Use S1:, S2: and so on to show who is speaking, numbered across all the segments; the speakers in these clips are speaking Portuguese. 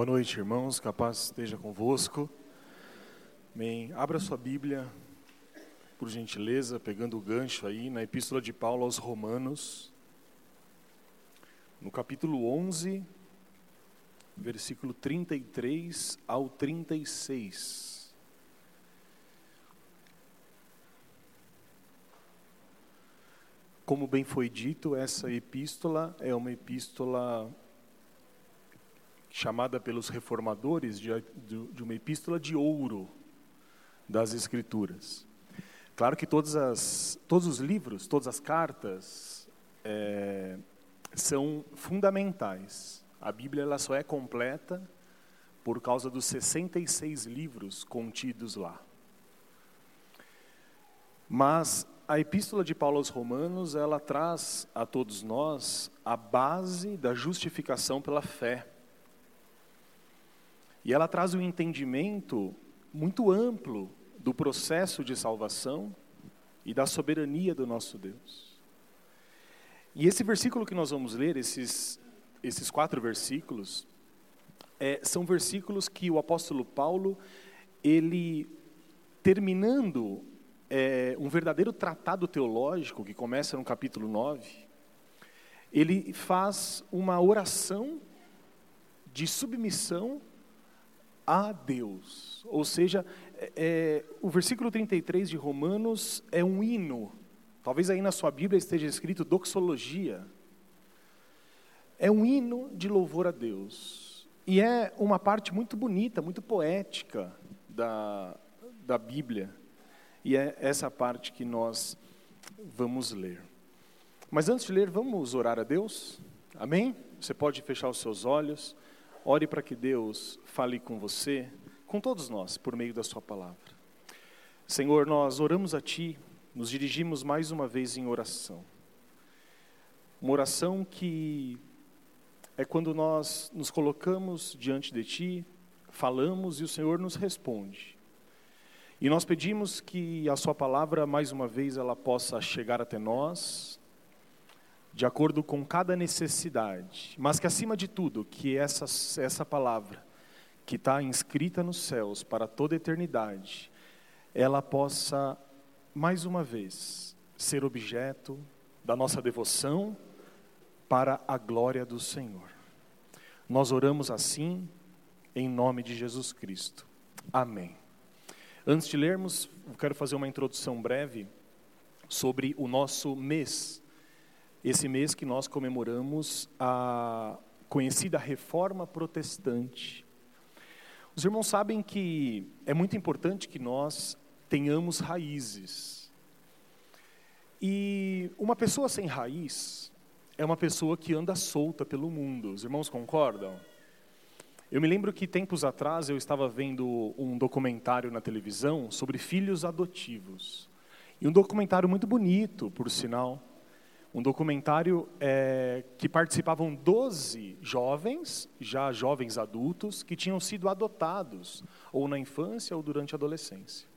S1: Boa noite, irmãos. Capaz esteja convosco. Amém. Abra sua Bíblia, por gentileza, pegando o gancho aí na Epístola de Paulo aos Romanos, no capítulo 11, versículo 33 ao 36. Como bem foi dito, essa epístola é uma epístola chamada pelos reformadores de, de uma epístola de ouro das Escrituras. Claro que as, todos os livros, todas as cartas é, são fundamentais. A Bíblia ela só é completa por causa dos 66 livros contidos lá. Mas a epístola de Paulo aos Romanos, ela traz a todos nós a base da justificação pela fé. E ela traz um entendimento muito amplo do processo de salvação e da soberania do nosso Deus. E esse versículo que nós vamos ler, esses, esses quatro versículos, é, são versículos que o apóstolo Paulo, ele, terminando é, um verdadeiro tratado teológico, que começa no capítulo 9, ele faz uma oração de submissão a Deus. Ou seja, é, é, o versículo 33 de Romanos é um hino. Talvez aí na sua Bíblia esteja escrito doxologia. É um hino de louvor a Deus. E é uma parte muito bonita, muito poética da, da Bíblia. E é essa parte que nós vamos ler. Mas antes de ler, vamos orar a Deus? Amém? Você pode fechar os seus olhos. Ore para que Deus fale com você, com todos nós, por meio da Sua palavra. Senhor, nós oramos a Ti, nos dirigimos mais uma vez em oração. Uma oração que é quando nós nos colocamos diante de Ti, falamos e o Senhor nos responde. E nós pedimos que a Sua palavra, mais uma vez, ela possa chegar até nós, de acordo com cada necessidade, mas que acima de tudo, que essa, essa palavra, que está inscrita nos céus para toda eternidade, ela possa, mais uma vez, ser objeto da nossa devoção para a glória do Senhor. Nós oramos assim, em nome de Jesus Cristo. Amém. Antes de lermos, quero fazer uma introdução breve sobre o nosso mês esse mês que nós comemoramos a conhecida Reforma Protestante. Os irmãos sabem que é muito importante que nós tenhamos raízes. E uma pessoa sem raiz é uma pessoa que anda solta pelo mundo. Os irmãos concordam? Eu me lembro que tempos atrás eu estava vendo um documentário na televisão sobre filhos adotivos. E um documentário muito bonito, por sinal um documentário é, que participavam 12 jovens, já jovens adultos, que tinham sido adotados, ou na infância ou durante a adolescência.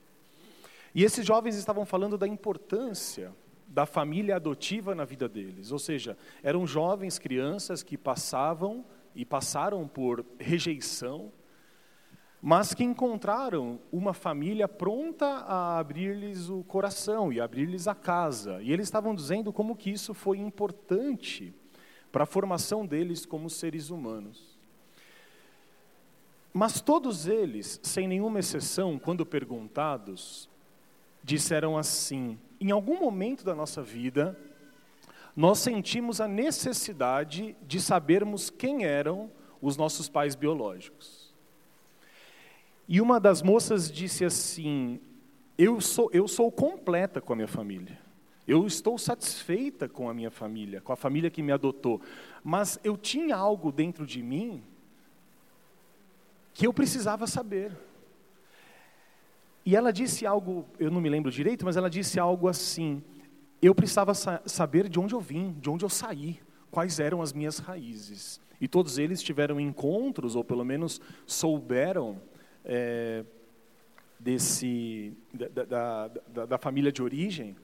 S1: E esses jovens estavam falando da importância da família adotiva na vida deles, ou seja, eram jovens, crianças que passavam e passaram por rejeição, mas que encontraram uma família pronta a abrir-lhes o coração e abrir-lhes a casa. E eles estavam dizendo como que isso foi importante para a formação deles como seres humanos. Mas todos eles, sem nenhuma exceção, quando perguntados, disseram assim: em algum momento da nossa vida, nós sentimos a necessidade de sabermos quem eram os nossos pais biológicos. E uma das moças disse assim: eu sou, eu sou completa com a minha família. Eu estou satisfeita com a minha família, com a família que me adotou. Mas eu tinha algo dentro de mim que eu precisava saber. E ela disse algo, eu não me lembro direito, mas ela disse algo assim: eu precisava sa saber de onde eu vim, de onde eu saí, quais eram as minhas raízes. E todos eles tiveram encontros, ou pelo menos souberam é, desse, da, da, da, família de origem,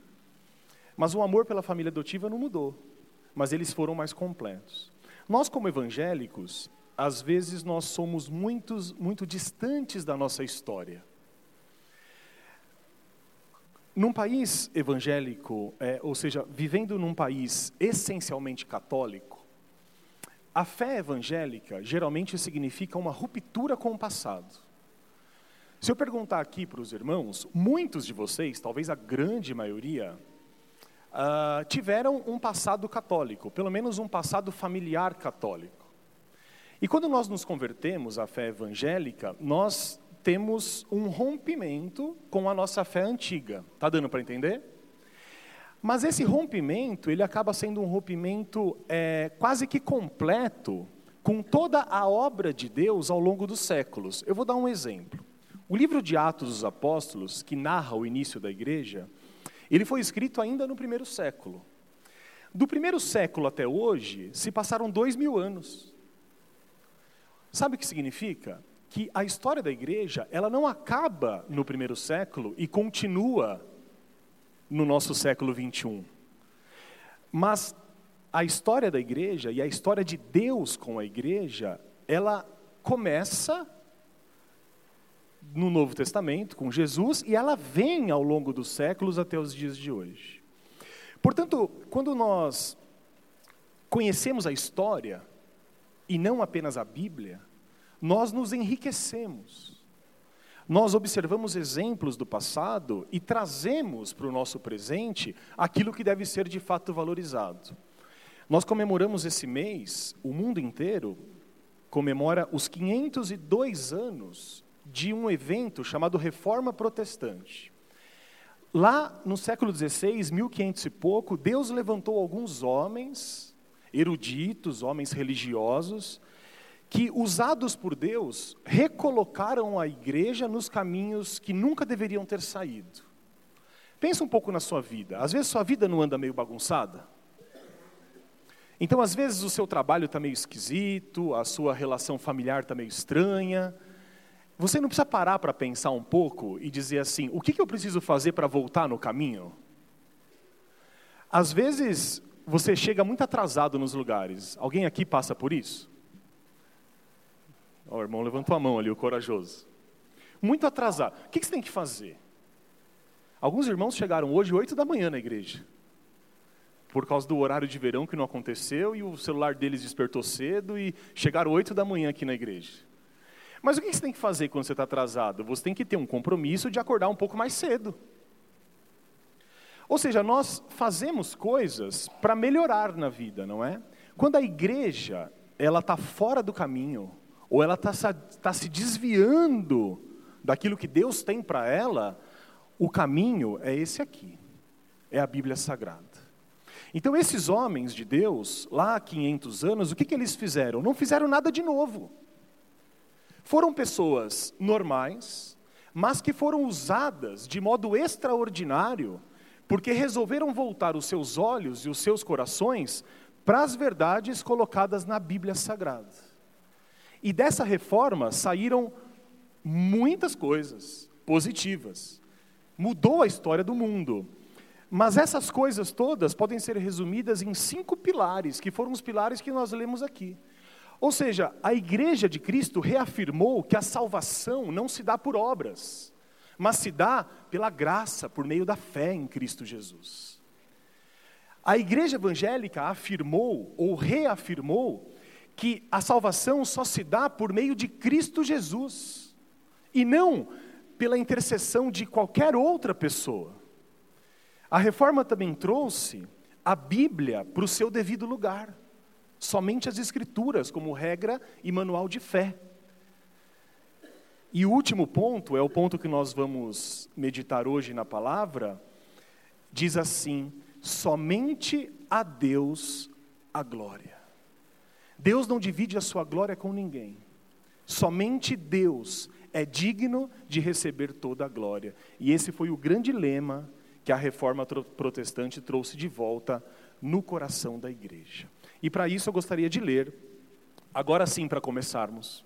S1: mas o amor pela família adotiva não mudou, mas eles foram mais completos. Nós, como evangélicos, às vezes nós somos muitos, muito distantes da nossa história. Num país evangélico, é, ou seja, vivendo num país essencialmente católico, a fé evangélica geralmente significa uma ruptura com o passado. Se eu perguntar aqui para os irmãos, muitos de vocês, talvez a grande maioria, uh, tiveram um passado católico, pelo menos um passado familiar católico. E quando nós nos convertemos à fé evangélica, nós temos um rompimento com a nossa fé antiga. Tá dando para entender? Mas esse rompimento, ele acaba sendo um rompimento é, quase que completo com toda a obra de Deus ao longo dos séculos. Eu vou dar um exemplo. O livro de Atos dos Apóstolos, que narra o início da igreja, ele foi escrito ainda no primeiro século. Do primeiro século até hoje, se passaram dois mil anos. Sabe o que significa? Que a história da igreja, ela não acaba no primeiro século e continua no nosso século 21. Mas a história da igreja e a história de Deus com a igreja, ela começa no Novo Testamento, com Jesus, e ela vem ao longo dos séculos até os dias de hoje. Portanto, quando nós conhecemos a história, e não apenas a Bíblia, nós nos enriquecemos. Nós observamos exemplos do passado e trazemos para o nosso presente aquilo que deve ser de fato valorizado. Nós comemoramos esse mês, o mundo inteiro comemora os 502 anos de um evento chamado Reforma Protestante. Lá no século XVI, 1500 e pouco, Deus levantou alguns homens, eruditos, homens religiosos, que, usados por Deus, recolocaram a igreja nos caminhos que nunca deveriam ter saído. Pensa um pouco na sua vida. Às vezes sua vida não anda meio bagunçada. Então, às vezes o seu trabalho está meio esquisito, a sua relação familiar está meio estranha, você não precisa parar para pensar um pouco e dizer assim: o que, que eu preciso fazer para voltar no caminho? Às vezes, você chega muito atrasado nos lugares. Alguém aqui passa por isso? o irmão levantou a mão ali, o corajoso. Muito atrasado. O que, você tem que fazer? Alguns irmãos chegaram hoje, oito da manhã, na igreja. Por causa do horário de verão que não aconteceu e o celular deles despertou cedo e chegaram oito da manhã aqui na igreja. Mas o que você tem que fazer quando você está atrasado? Você tem que ter um compromisso de acordar um pouco mais cedo. Ou seja, nós fazemos coisas para melhorar na vida, não é? Quando a igreja ela está fora do caminho, ou ela está tá se desviando daquilo que Deus tem para ela, o caminho é esse aqui, é a Bíblia Sagrada. Então, esses homens de Deus, lá há 500 anos, o que, que eles fizeram? Não fizeram nada de novo. Foram pessoas normais, mas que foram usadas de modo extraordinário, porque resolveram voltar os seus olhos e os seus corações para as verdades colocadas na Bíblia Sagrada. E dessa reforma saíram muitas coisas positivas. Mudou a história do mundo. Mas essas coisas todas podem ser resumidas em cinco pilares, que foram os pilares que nós lemos aqui. Ou seja, a igreja de Cristo reafirmou que a salvação não se dá por obras, mas se dá pela graça, por meio da fé em Cristo Jesus. A igreja evangélica afirmou ou reafirmou que a salvação só se dá por meio de Cristo Jesus e não pela intercessão de qualquer outra pessoa. A reforma também trouxe a Bíblia para o seu devido lugar somente as Escrituras como regra e manual de fé. E o último ponto, é o ponto que nós vamos meditar hoje na palavra, diz assim: somente a Deus a glória. Deus não divide a sua glória com ninguém. Somente Deus é digno de receber toda a glória. E esse foi o grande lema que a reforma protestante trouxe de volta no coração da igreja. E para isso eu gostaria de ler, agora sim para começarmos,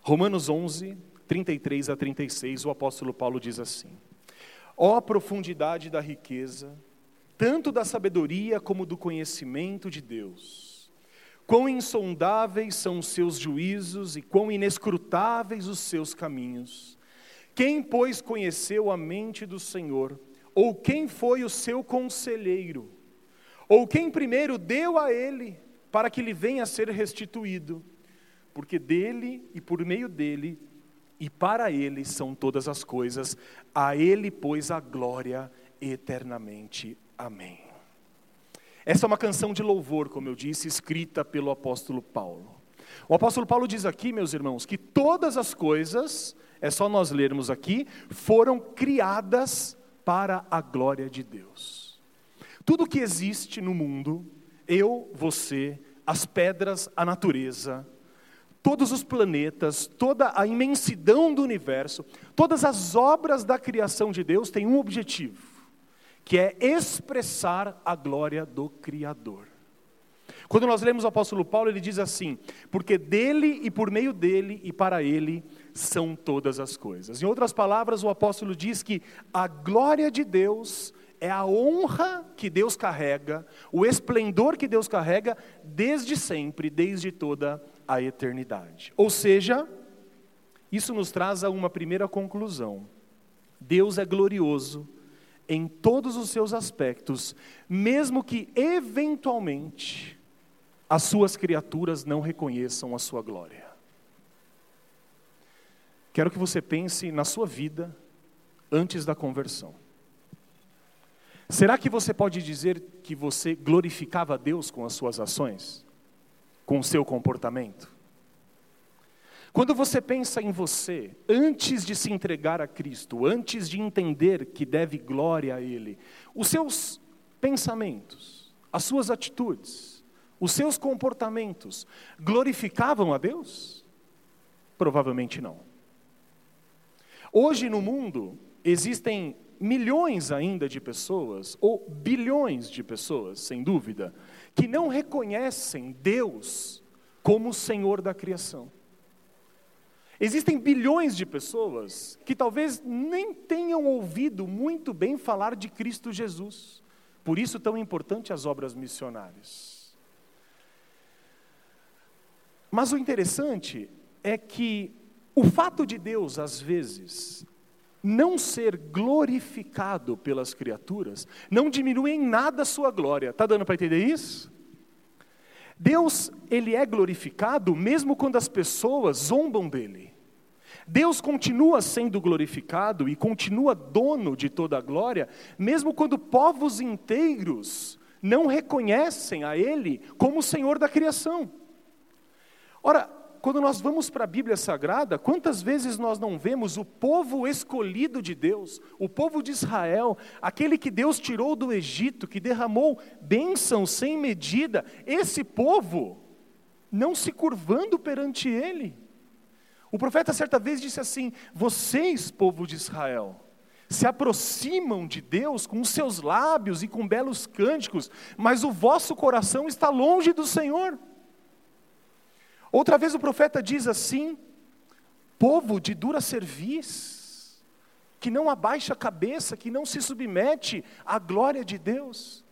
S1: Romanos 11, 33 a 36, o apóstolo Paulo diz assim: Ó oh, profundidade da riqueza, tanto da sabedoria como do conhecimento de Deus! Quão insondáveis são os seus juízos e quão inescrutáveis os seus caminhos. Quem, pois, conheceu a mente do Senhor? Ou quem foi o seu conselheiro? Ou quem primeiro deu a ele para que lhe venha a ser restituído? Porque dele e por meio dele e para ele são todas as coisas, a ele, pois, a glória eternamente. Amém. Essa é uma canção de louvor, como eu disse, escrita pelo apóstolo Paulo. O apóstolo Paulo diz aqui, meus irmãos, que todas as coisas, é só nós lermos aqui, foram criadas para a glória de Deus. Tudo que existe no mundo, eu, você, as pedras, a natureza, todos os planetas, toda a imensidão do universo, todas as obras da criação de Deus têm um objetivo que é expressar a glória do Criador. Quando nós lemos o apóstolo Paulo, ele diz assim: porque dele e por meio dele e para ele são todas as coisas. Em outras palavras, o apóstolo diz que a glória de Deus é a honra que Deus carrega, o esplendor que Deus carrega desde sempre, desde toda a eternidade. Ou seja, isso nos traz a uma primeira conclusão: Deus é glorioso em todos os seus aspectos, mesmo que eventualmente as suas criaturas não reconheçam a sua glória. Quero que você pense na sua vida antes da conversão. Será que você pode dizer que você glorificava Deus com as suas ações? Com o seu comportamento? Quando você pensa em você, antes de se entregar a Cristo, antes de entender que deve glória a Ele, os seus pensamentos, as suas atitudes, os seus comportamentos glorificavam a Deus? Provavelmente não. Hoje no mundo existem milhões ainda de pessoas, ou bilhões de pessoas, sem dúvida, que não reconhecem Deus como o Senhor da criação. Existem bilhões de pessoas que talvez nem tenham ouvido muito bem falar de Cristo Jesus. Por isso, tão importante as obras missionárias. Mas o interessante é que o fato de Deus, às vezes, não ser glorificado pelas criaturas, não diminui em nada a sua glória. Está dando para entender isso? Deus, ele é glorificado mesmo quando as pessoas zombam dele. Deus continua sendo glorificado e continua dono de toda a glória, mesmo quando povos inteiros não reconhecem a Ele como o Senhor da criação. Ora, quando nós vamos para a Bíblia Sagrada, quantas vezes nós não vemos o povo escolhido de Deus, o povo de Israel, aquele que Deus tirou do Egito, que derramou bênção sem medida, esse povo não se curvando perante Ele. O profeta certa vez disse assim: Vocês, povo de Israel, se aproximam de Deus com seus lábios e com belos cânticos, mas o vosso coração está longe do Senhor. Outra vez o profeta diz assim: povo de dura cerviz, que não abaixa a cabeça, que não se submete à glória de Deus.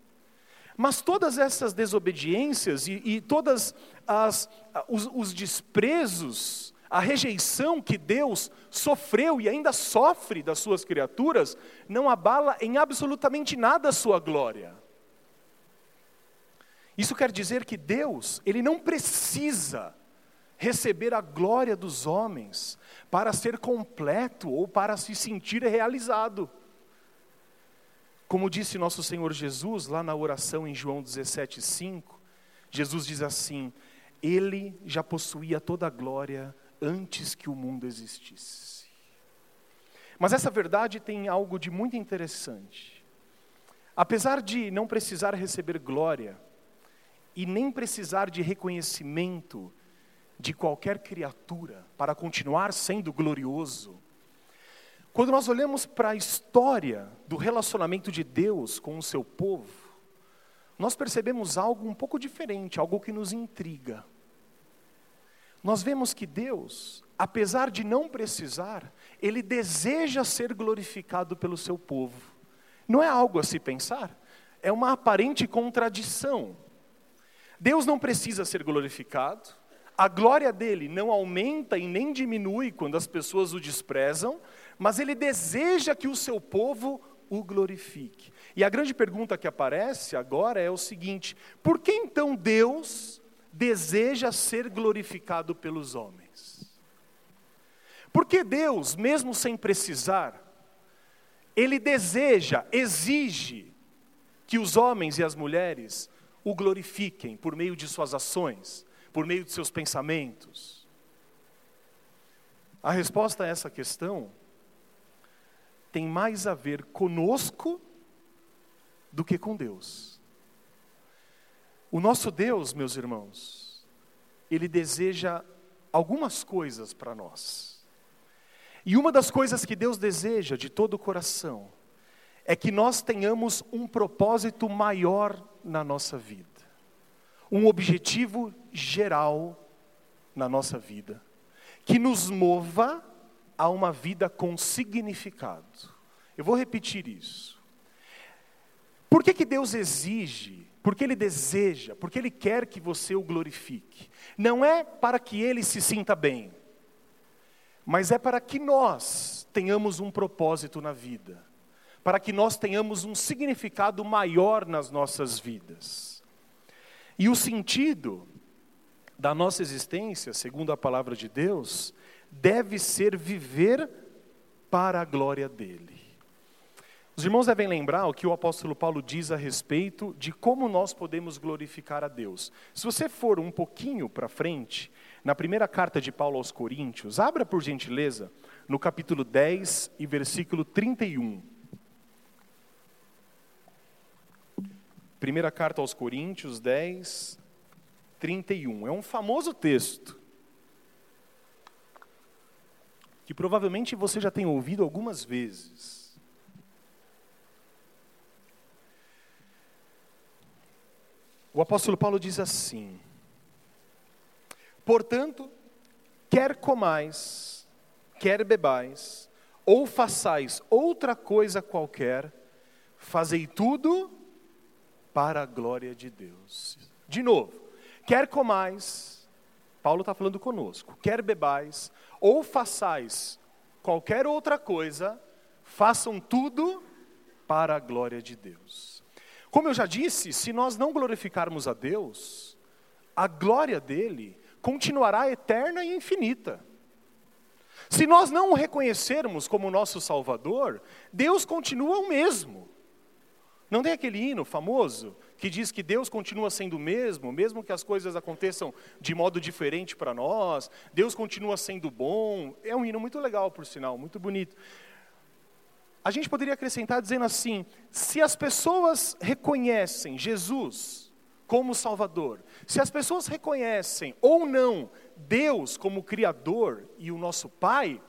S1: Mas todas essas desobediências e, e todas as, os, os desprezos a rejeição que Deus sofreu e ainda sofre das suas criaturas, não abala em absolutamente nada a sua glória. Isso quer dizer que Deus, Ele não precisa receber a glória dos homens para ser completo ou para se sentir realizado. Como disse nosso Senhor Jesus lá na oração em João 17,5, Jesus diz assim: Ele já possuía toda a glória antes que o mundo existisse. Mas essa verdade tem algo de muito interessante. Apesar de não precisar receber glória, e nem precisar de reconhecimento de qualquer criatura para continuar sendo glorioso, quando nós olhamos para a história do relacionamento de Deus com o seu povo, nós percebemos algo um pouco diferente, algo que nos intriga nós vemos que Deus, apesar de não precisar, Ele deseja ser glorificado pelo seu povo. Não é algo a se pensar? É uma aparente contradição. Deus não precisa ser glorificado, a glória dele não aumenta e nem diminui quando as pessoas o desprezam, mas ele deseja que o seu povo o glorifique. E a grande pergunta que aparece agora é o seguinte: por que então Deus deseja ser glorificado pelos homens? Porque Deus, mesmo sem precisar, ele deseja, exige que os homens e as mulheres o glorifiquem por meio de suas ações, por meio de seus pensamentos? A resposta a essa questão tem mais a ver conosco do que com Deus. O nosso Deus, meus irmãos, ele deseja algumas coisas para nós. E uma das coisas que Deus deseja de todo o coração é que nós tenhamos um propósito maior na nossa vida, um objetivo geral na nossa vida, que nos mova a uma vida com significado. Eu vou repetir isso. Por que, que Deus exige? Porque Ele deseja, porque Ele quer que você o glorifique. Não é para que Ele se sinta bem, mas é para que nós tenhamos um propósito na vida, para que nós tenhamos um significado maior nas nossas vidas. E o sentido da nossa existência, segundo a palavra de Deus, deve ser viver para a glória dele. Os irmãos devem lembrar o que o apóstolo Paulo diz a respeito de como nós podemos glorificar a Deus. Se você for um pouquinho para frente, na primeira carta de Paulo aos Coríntios, abra por gentileza no capítulo 10 e versículo 31. Primeira carta aos Coríntios 10, 31. É um famoso texto. que provavelmente você já tem ouvido algumas vezes. O apóstolo Paulo diz assim: Portanto, quer comais, quer bebais, ou façais outra coisa qualquer, fazei tudo para a glória de Deus. De novo, quer comais, Paulo está falando conosco, quer bebais, ou façais qualquer outra coisa, façam tudo para a glória de Deus. Como eu já disse, se nós não glorificarmos a Deus, a glória dele continuará eterna e infinita. Se nós não o reconhecermos como nosso Salvador, Deus continua o mesmo. Não tem aquele hino famoso que diz que Deus continua sendo o mesmo, mesmo que as coisas aconteçam de modo diferente para nós, Deus continua sendo bom. É um hino muito legal, por sinal, muito bonito. A gente poderia acrescentar dizendo assim: se as pessoas reconhecem Jesus como Salvador, se as pessoas reconhecem ou não Deus como Criador e o nosso Pai,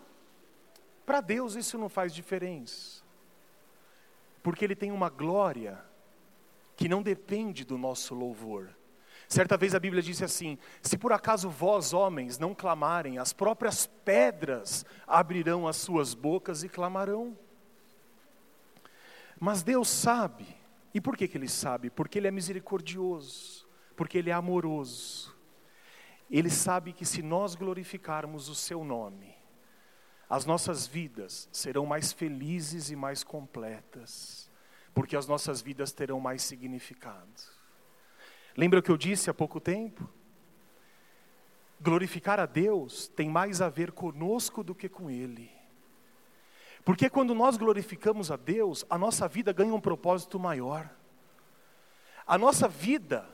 S1: para Deus isso não faz diferença, porque Ele tem uma glória que não depende do nosso louvor. Certa vez a Bíblia disse assim: Se por acaso vós, homens, não clamarem, as próprias pedras abrirão as suas bocas e clamarão. Mas Deus sabe, e por que, que Ele sabe? Porque Ele é misericordioso, porque Ele é amoroso. Ele sabe que se nós glorificarmos o Seu nome, as nossas vidas serão mais felizes e mais completas porque as nossas vidas terão mais significado. Lembra o que eu disse há pouco tempo? Glorificar a Deus tem mais a ver conosco do que com Ele. Porque quando nós glorificamos a Deus, a nossa vida ganha um propósito maior. A nossa vida,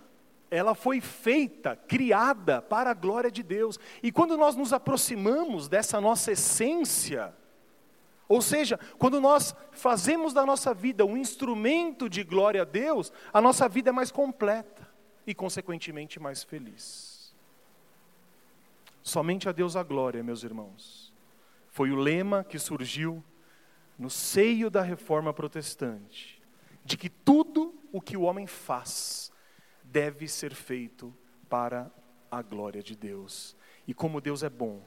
S1: ela foi feita, criada para a glória de Deus. E quando nós nos aproximamos dessa nossa essência, ou seja, quando nós fazemos da nossa vida um instrumento de glória a Deus, a nossa vida é mais completa e, consequentemente, mais feliz. Somente a Deus a glória, meus irmãos. Foi o lema que surgiu no seio da reforma protestante, de que tudo o que o homem faz deve ser feito para a glória de Deus. E como Deus é bom,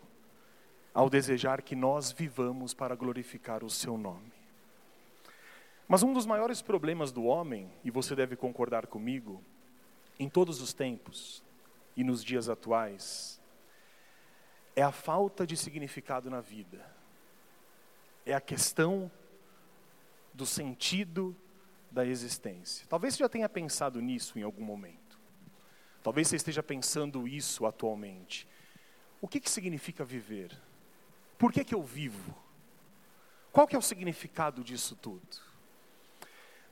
S1: ao desejar que nós vivamos para glorificar o seu nome. Mas um dos maiores problemas do homem, e você deve concordar comigo, em todos os tempos e nos dias atuais é a falta de significado na vida. É a questão do sentido da existência. Talvez você já tenha pensado nisso em algum momento. Talvez você esteja pensando isso atualmente. O que, que significa viver? Por que, que eu vivo? Qual que é o significado disso tudo?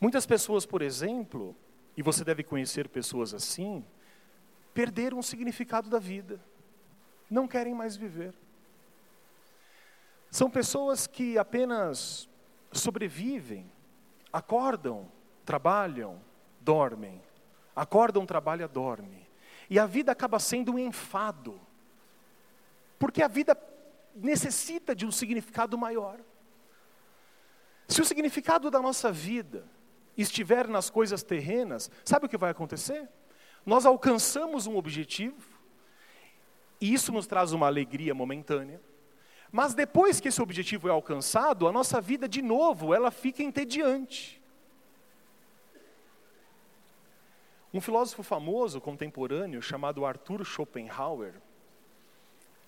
S1: Muitas pessoas, por exemplo, e você deve conhecer pessoas assim, perderam o significado da vida, não querem mais viver. São pessoas que apenas sobrevivem, acordam, trabalham, dormem. Acordam, trabalham, dormem. E a vida acaba sendo um enfado. Porque a vida necessita de um significado maior. Se o significado da nossa vida estiver nas coisas terrenas, sabe o que vai acontecer? Nós alcançamos um objetivo, e isso nos traz uma alegria momentânea, mas depois que esse objetivo é alcançado, a nossa vida de novo, ela fica entediante. Um filósofo famoso contemporâneo chamado Arthur Schopenhauer,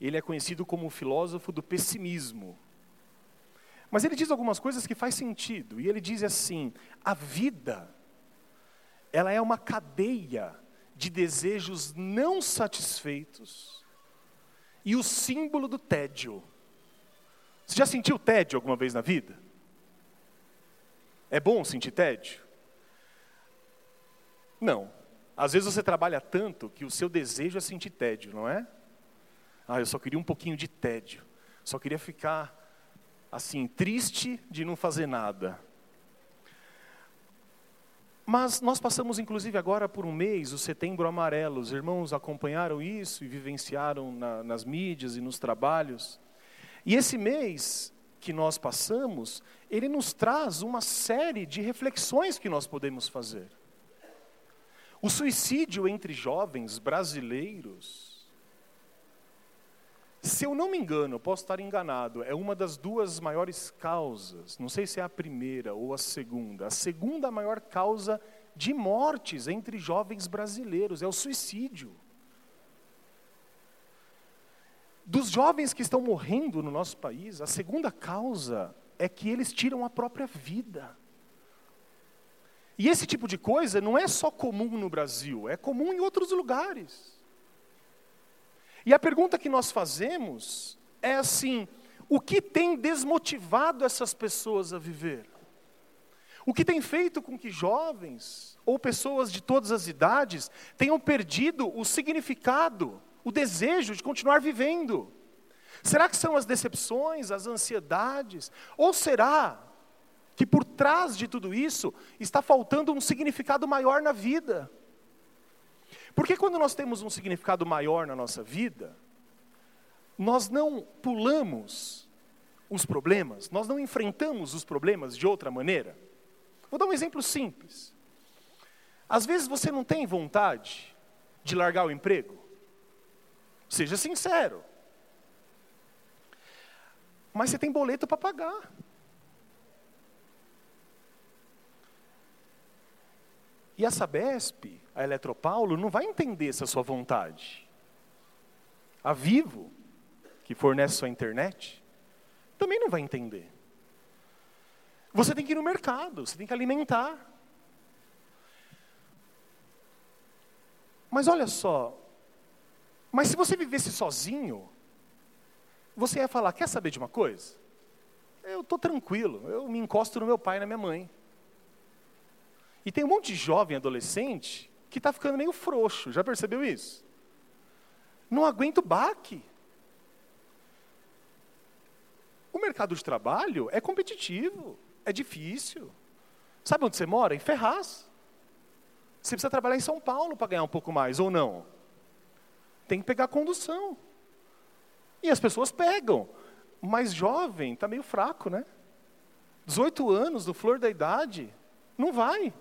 S1: ele é conhecido como o filósofo do pessimismo. Mas ele diz algumas coisas que faz sentido, e ele diz assim: a vida ela é uma cadeia de desejos não satisfeitos e o símbolo do tédio. Você já sentiu tédio alguma vez na vida? É bom sentir tédio? Não. Às vezes você trabalha tanto que o seu desejo é sentir tédio, não é? Ah, eu só queria um pouquinho de tédio. Só queria ficar assim, triste de não fazer nada. Mas nós passamos inclusive agora por um mês, o Setembro Amarelo. Os irmãos acompanharam isso e vivenciaram na, nas mídias e nos trabalhos. E esse mês que nós passamos, ele nos traz uma série de reflexões que nós podemos fazer. O suicídio entre jovens brasileiros, se eu não me engano, posso estar enganado, é uma das duas maiores causas, não sei se é a primeira ou a segunda, a segunda maior causa de mortes entre jovens brasileiros é o suicídio. Dos jovens que estão morrendo no nosso país, a segunda causa é que eles tiram a própria vida. E esse tipo de coisa não é só comum no Brasil, é comum em outros lugares. E a pergunta que nós fazemos é assim: o que tem desmotivado essas pessoas a viver? O que tem feito com que jovens ou pessoas de todas as idades tenham perdido o significado o desejo de continuar vivendo? Será que são as decepções, as ansiedades? Ou será que por trás de tudo isso está faltando um significado maior na vida? Porque quando nós temos um significado maior na nossa vida, nós não pulamos os problemas, nós não enfrentamos os problemas de outra maneira. Vou dar um exemplo simples. Às vezes você não tem vontade de largar o emprego. Seja sincero. Mas você tem boleto para pagar. E a Sabesp, a Eletropaulo, não vai entender essa sua vontade. A Vivo, que fornece sua internet, também não vai entender. Você tem que ir no mercado, você tem que alimentar. Mas olha só, mas se você vivesse sozinho, você ia falar: quer saber de uma coisa? Eu estou tranquilo, eu me encosto no meu pai e na minha mãe. E tem um monte de jovem adolescente que está ficando meio frouxo, já percebeu isso? Não aguenta o baque. O mercado de trabalho é competitivo, é difícil. Sabe onde você mora? Em Ferraz. Você precisa trabalhar em São Paulo para ganhar um pouco mais, ou não? tem que pegar condução. E as pessoas pegam. Mas jovem está meio fraco, né? 18 anos, do flor da idade, não vai.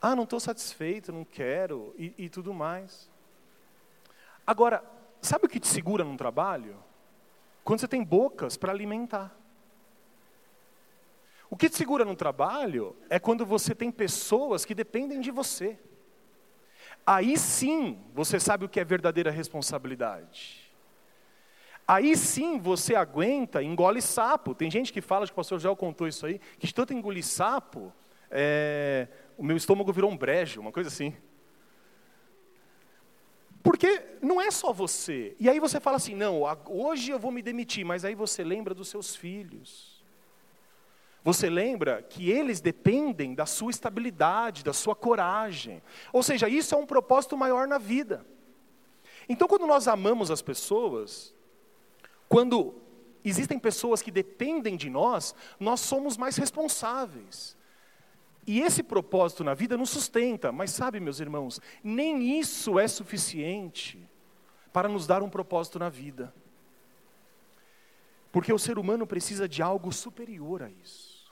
S1: Ah, não estou satisfeito, não quero, e, e tudo mais. Agora, sabe o que te segura num trabalho? Quando você tem bocas para alimentar. O que te segura no trabalho é quando você tem pessoas que dependem de você. aí sim você sabe o que é verdadeira responsabilidade. Aí sim você aguenta, engole sapo. Tem gente que fala, acho que o pastor Joel contou isso aí, que tanto engolir sapo, é, o meu estômago virou um brejo, uma coisa assim. Porque não é só você. E aí você fala assim: não, hoje eu vou me demitir, mas aí você lembra dos seus filhos. Você lembra que eles dependem da sua estabilidade, da sua coragem. Ou seja, isso é um propósito maior na vida. Então, quando nós amamos as pessoas, quando existem pessoas que dependem de nós, nós somos mais responsáveis. E esse propósito na vida nos sustenta, mas sabe, meus irmãos, nem isso é suficiente para nos dar um propósito na vida. Porque o ser humano precisa de algo superior a isso.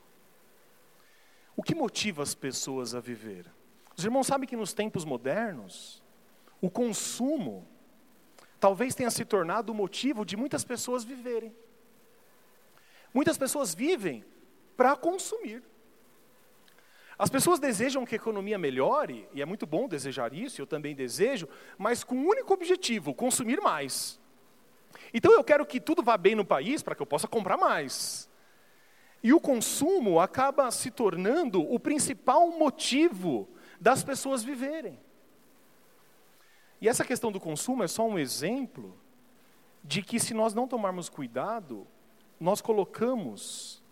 S1: O que motiva as pessoas a viver? Os irmãos sabem que nos tempos modernos, o consumo talvez tenha se tornado o motivo de muitas pessoas viverem. Muitas pessoas vivem para consumir. As pessoas desejam que a economia melhore, e é muito bom desejar isso, eu também desejo, mas com um único objetivo: consumir mais. Então eu quero que tudo vá bem no país para que eu possa comprar mais. E o consumo acaba se tornando o principal motivo das pessoas viverem. E essa questão do consumo é só um exemplo de que se nós não tomarmos cuidado, nós colocamos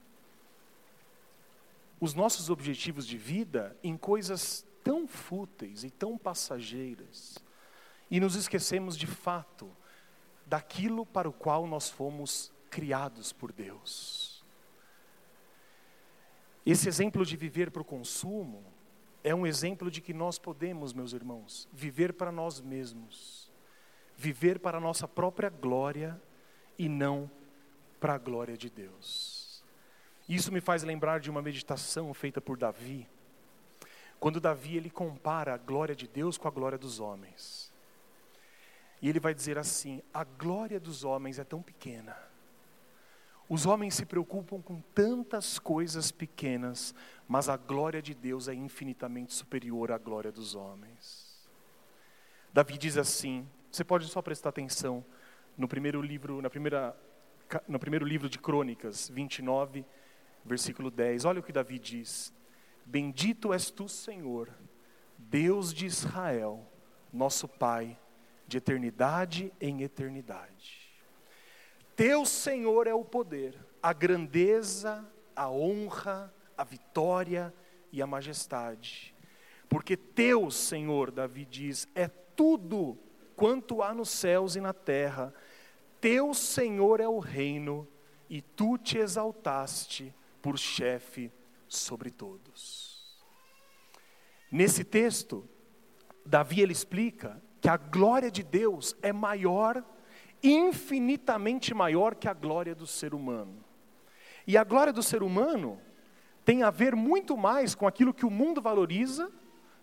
S1: os nossos objetivos de vida em coisas tão fúteis e tão passageiras, e nos esquecemos de fato daquilo para o qual nós fomos criados por Deus. Esse exemplo de viver para o consumo é um exemplo de que nós podemos, meus irmãos, viver para nós mesmos, viver para a nossa própria glória e não para a glória de Deus. Isso me faz lembrar de uma meditação feita por Davi, quando Davi ele compara a glória de Deus com a glória dos homens. E ele vai dizer assim: a glória dos homens é tão pequena os homens se preocupam com tantas coisas pequenas, mas a glória de Deus é infinitamente superior à glória dos homens. Davi diz assim, você pode só prestar atenção no primeiro livro, na primeira, no primeiro livro de Crônicas, 29, versículo 10. Olha o que Davi diz: Bendito és tu, Senhor, Deus de Israel, nosso Pai, de eternidade em eternidade. Teu Senhor é o poder, a grandeza, a honra, a vitória e a majestade. Porque teu Senhor, Davi diz, é tudo quanto há nos céus e na terra. Teu Senhor é o reino e tu te exaltaste por chefe sobre todos. Nesse texto, Davi ele explica que a glória de Deus é maior infinitamente maior que a glória do ser humano. E a glória do ser humano tem a ver muito mais com aquilo que o mundo valoriza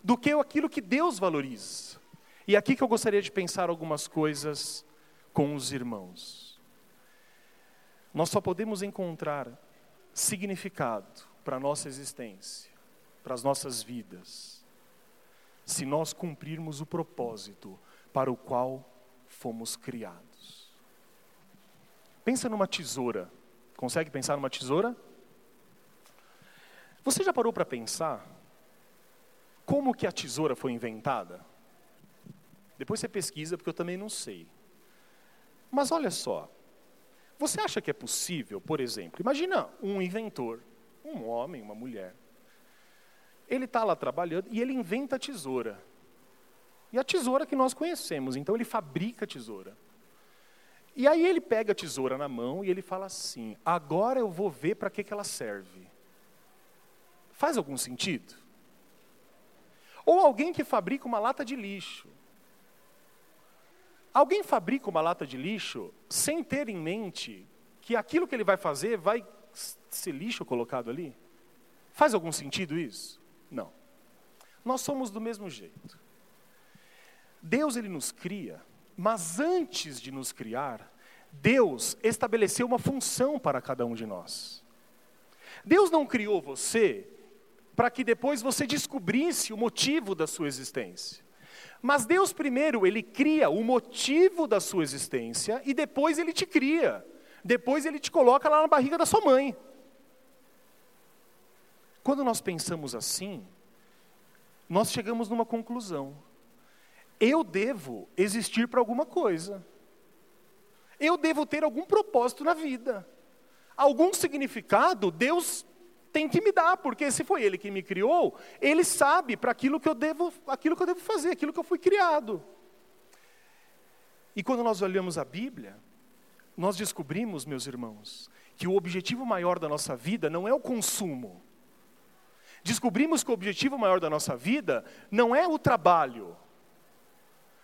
S1: do que aquilo que Deus valoriza. E aqui que eu gostaria de pensar algumas coisas com os irmãos. Nós só podemos encontrar significado para a nossa existência, para as nossas vidas, se nós cumprirmos o propósito para o qual fomos criados. Pensa numa tesoura. Consegue pensar numa tesoura? Você já parou para pensar como que a tesoura foi inventada? Depois você pesquisa, porque eu também não sei. Mas olha só, você acha que é possível, por exemplo, imagina um inventor, um homem, uma mulher. Ele está lá trabalhando e ele inventa a tesoura. E a tesoura que nós conhecemos, então ele fabrica a tesoura. E aí ele pega a tesoura na mão e ele fala assim: agora eu vou ver para que, que ela serve. Faz algum sentido? Ou alguém que fabrica uma lata de lixo. Alguém fabrica uma lata de lixo sem ter em mente que aquilo que ele vai fazer vai ser lixo colocado ali? Faz algum sentido isso? Não. Nós somos do mesmo jeito. Deus ele nos cria mas antes de nos criar, Deus estabeleceu uma função para cada um de nós. Deus não criou você para que depois você descobrisse o motivo da sua existência. Mas Deus primeiro, ele cria o motivo da sua existência e depois ele te cria. Depois ele te coloca lá na barriga da sua mãe. Quando nós pensamos assim, nós chegamos numa conclusão. Eu devo existir para alguma coisa. Eu devo ter algum propósito na vida. Algum significado Deus tem que me dar, porque se foi Ele que me criou, Ele sabe para aquilo que eu devo, aquilo que eu devo fazer, aquilo que eu fui criado. E quando nós olhamos a Bíblia, nós descobrimos, meus irmãos, que o objetivo maior da nossa vida não é o consumo. Descobrimos que o objetivo maior da nossa vida não é o trabalho.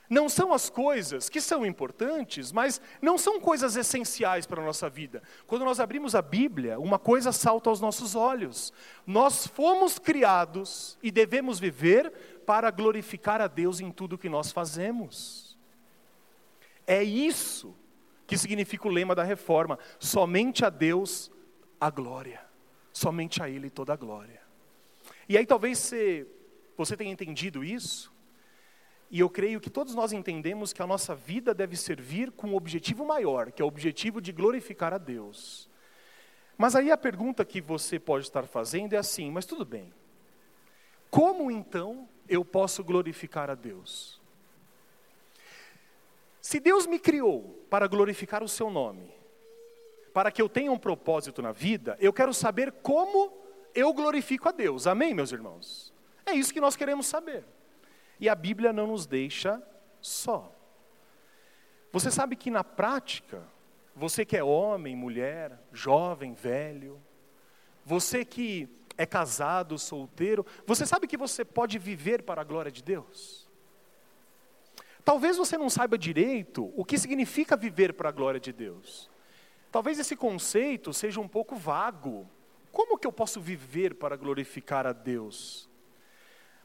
S1: Não são as coisas que são importantes, mas não são coisas essenciais para a nossa vida. Quando nós abrimos a Bíblia, uma coisa salta aos nossos olhos. Nós fomos criados e devemos viver para glorificar a Deus em tudo que nós fazemos. É isso que significa o lema da reforma: somente a Deus a glória, somente a Ele toda a glória. E aí talvez você, você tenha entendido isso, e eu creio que todos nós entendemos que a nossa vida deve servir com um objetivo maior, que é o objetivo de glorificar a Deus. Mas aí a pergunta que você pode estar fazendo é assim: mas tudo bem, como então eu posso glorificar a Deus? Se Deus me criou para glorificar o seu nome, para que eu tenha um propósito na vida, eu quero saber como eu glorifico a Deus. Amém, meus irmãos? É isso que nós queremos saber. E a Bíblia não nos deixa só. Você sabe que na prática, você que é homem, mulher, jovem, velho, você que é casado, solteiro, você sabe que você pode viver para a glória de Deus? Talvez você não saiba direito o que significa viver para a glória de Deus. Talvez esse conceito seja um pouco vago. Como que eu posso viver para glorificar a Deus?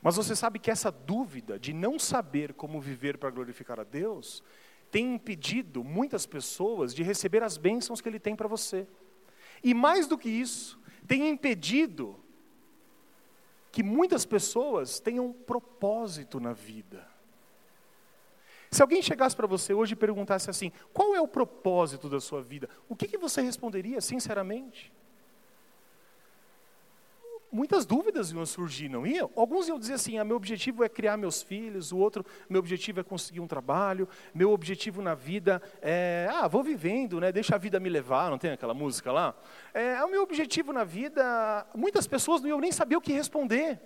S1: Mas você sabe que essa dúvida de não saber como viver para glorificar a Deus tem impedido muitas pessoas de receber as bênçãos que Ele tem para você. E mais do que isso, tem impedido que muitas pessoas tenham um propósito na vida. Se alguém chegasse para você hoje e perguntasse assim: qual é o propósito da sua vida? O que, que você responderia sinceramente? Muitas dúvidas iam surgir, não iam? Alguns iam dizer assim: ah, meu objetivo é criar meus filhos, o outro, meu objetivo é conseguir um trabalho, meu objetivo na vida é, ah, vou vivendo, né, deixa a vida me levar, não tem aquela música lá? É, o meu objetivo na vida, muitas pessoas não iam nem saber o que responder,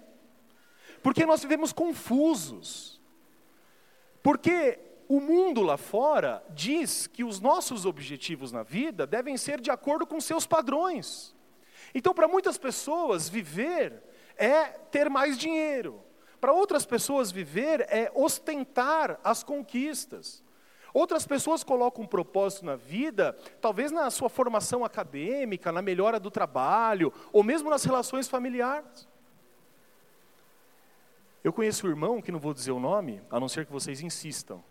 S1: porque nós vivemos confusos, porque o mundo lá fora diz que os nossos objetivos na vida devem ser de acordo com seus padrões. Então, para muitas pessoas, viver é ter mais dinheiro. Para outras pessoas, viver é ostentar as conquistas. Outras pessoas colocam um propósito na vida, talvez na sua formação acadêmica, na melhora do trabalho, ou mesmo nas relações familiares. Eu conheço um irmão, que não vou dizer o nome, a não ser que vocês insistam.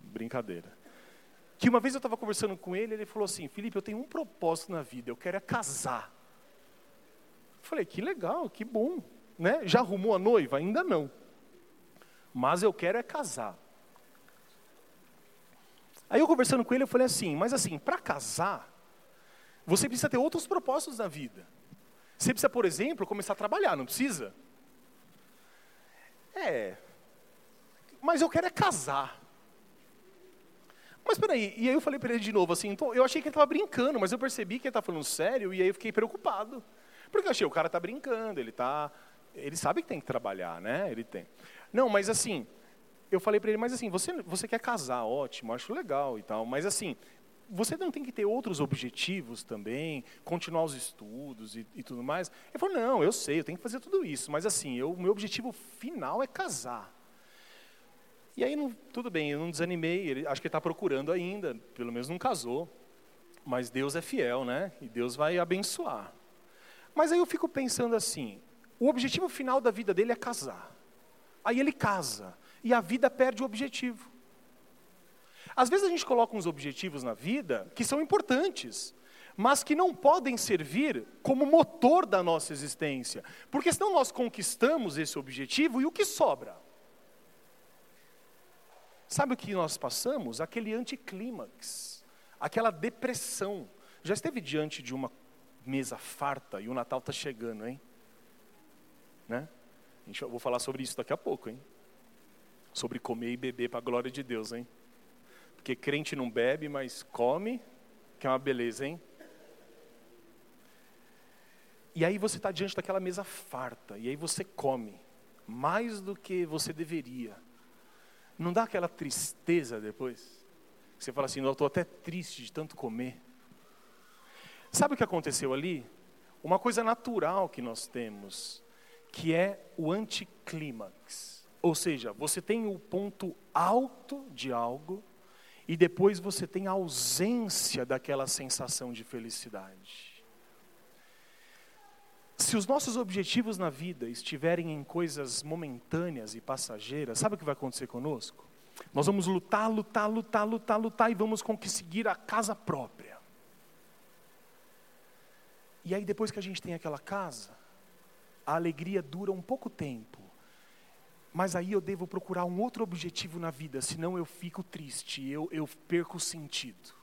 S1: Brincadeira que uma vez eu estava conversando com ele, ele falou assim: Felipe, eu tenho um propósito na vida, eu quero é casar. Eu falei: que legal, que bom. Né? Já arrumou a noiva? Ainda não. Mas eu quero é casar. Aí eu conversando com ele, eu falei assim: mas assim, para casar, você precisa ter outros propósitos na vida. Você precisa, por exemplo, começar a trabalhar, não precisa? É. Mas eu quero é casar. Mas peraí, e aí eu falei para ele de novo assim, então, eu achei que ele estava brincando, mas eu percebi que ele estava falando sério e aí eu fiquei preocupado. Porque eu achei, o cara está brincando, ele tá, ele sabe que tem que trabalhar, né? Ele tem. Não, mas assim, eu falei para ele, mas assim, você, você quer casar, ótimo, acho legal e tal, mas assim, você não tem que ter outros objetivos também, continuar os estudos e, e tudo mais? Ele falou, não, eu sei, eu tenho que fazer tudo isso, mas assim, o meu objetivo final é casar. E aí, não, tudo bem, eu não desanimei, ele, acho que ele está procurando ainda, pelo menos não casou. Mas Deus é fiel, né? E Deus vai abençoar. Mas aí eu fico pensando assim: o objetivo final da vida dele é casar. Aí ele casa, e a vida perde o objetivo. Às vezes a gente coloca uns objetivos na vida que são importantes, mas que não podem servir como motor da nossa existência, porque senão nós conquistamos esse objetivo e o que sobra? Sabe o que nós passamos? Aquele anticlímax, aquela depressão. Já esteve diante de uma mesa farta e o Natal está chegando, hein? Né? Eu vou falar sobre isso daqui a pouco, hein? Sobre comer e beber para a glória de Deus, hein? Porque crente não bebe, mas come, que é uma beleza, hein? E aí você está diante daquela mesa farta, e aí você come, mais do que você deveria. Não dá aquela tristeza depois? Você fala assim, eu estou até triste de tanto comer. Sabe o que aconteceu ali? Uma coisa natural que nós temos, que é o anticlímax. Ou seja, você tem o ponto alto de algo e depois você tem a ausência daquela sensação de felicidade. Se os nossos objetivos na vida estiverem em coisas momentâneas e passageiras, sabe o que vai acontecer conosco? Nós vamos lutar, lutar, lutar, lutar, lutar e vamos conseguir a casa própria. E aí, depois que a gente tem aquela casa, a alegria dura um pouco tempo. Mas aí eu devo procurar um outro objetivo na vida, senão eu fico triste, eu, eu perco o sentido.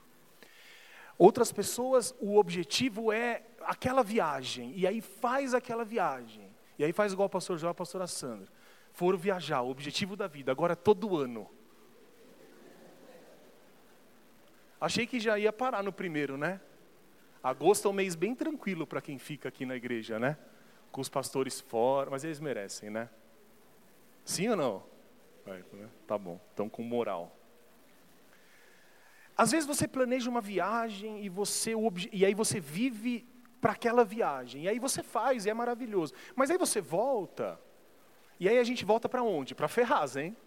S1: Outras pessoas, o objetivo é aquela viagem, e aí faz aquela viagem. E aí faz igual o pastor João e a pastora Sandra. Foram viajar, o objetivo da vida, agora é todo ano. Achei que já ia parar no primeiro, né? Agosto é um mês bem tranquilo para quem fica aqui na igreja, né? Com os pastores fora, mas eles merecem, né? Sim ou não? Né? Tá bom, então com moral. Às vezes você planeja uma viagem e, você, e aí você vive para aquela viagem, e aí você faz, e é maravilhoso. Mas aí você volta, e aí a gente volta para onde? Para Ferraz, hein?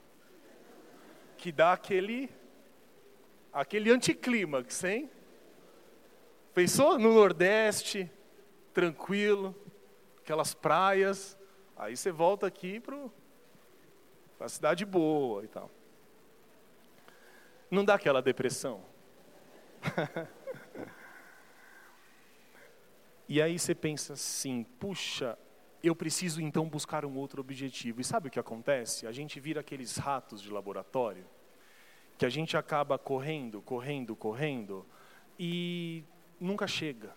S1: Que dá aquele, aquele anticlímax, hein? Pensou no Nordeste, tranquilo, aquelas praias, aí você volta aqui para uma cidade boa e tal. Não dá aquela depressão? e aí você pensa assim, puxa, eu preciso então buscar um outro objetivo. E sabe o que acontece? A gente vira aqueles ratos de laboratório, que a gente acaba correndo, correndo, correndo, e nunca chega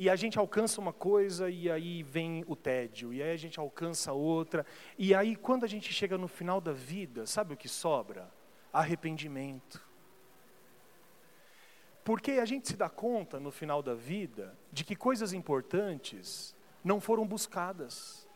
S1: e a gente alcança uma coisa e aí vem o tédio, e aí a gente alcança outra, e aí quando a gente chega no final da vida, sabe o que sobra? Arrependimento. Porque a gente se dá conta no final da vida de que coisas importantes não foram buscadas.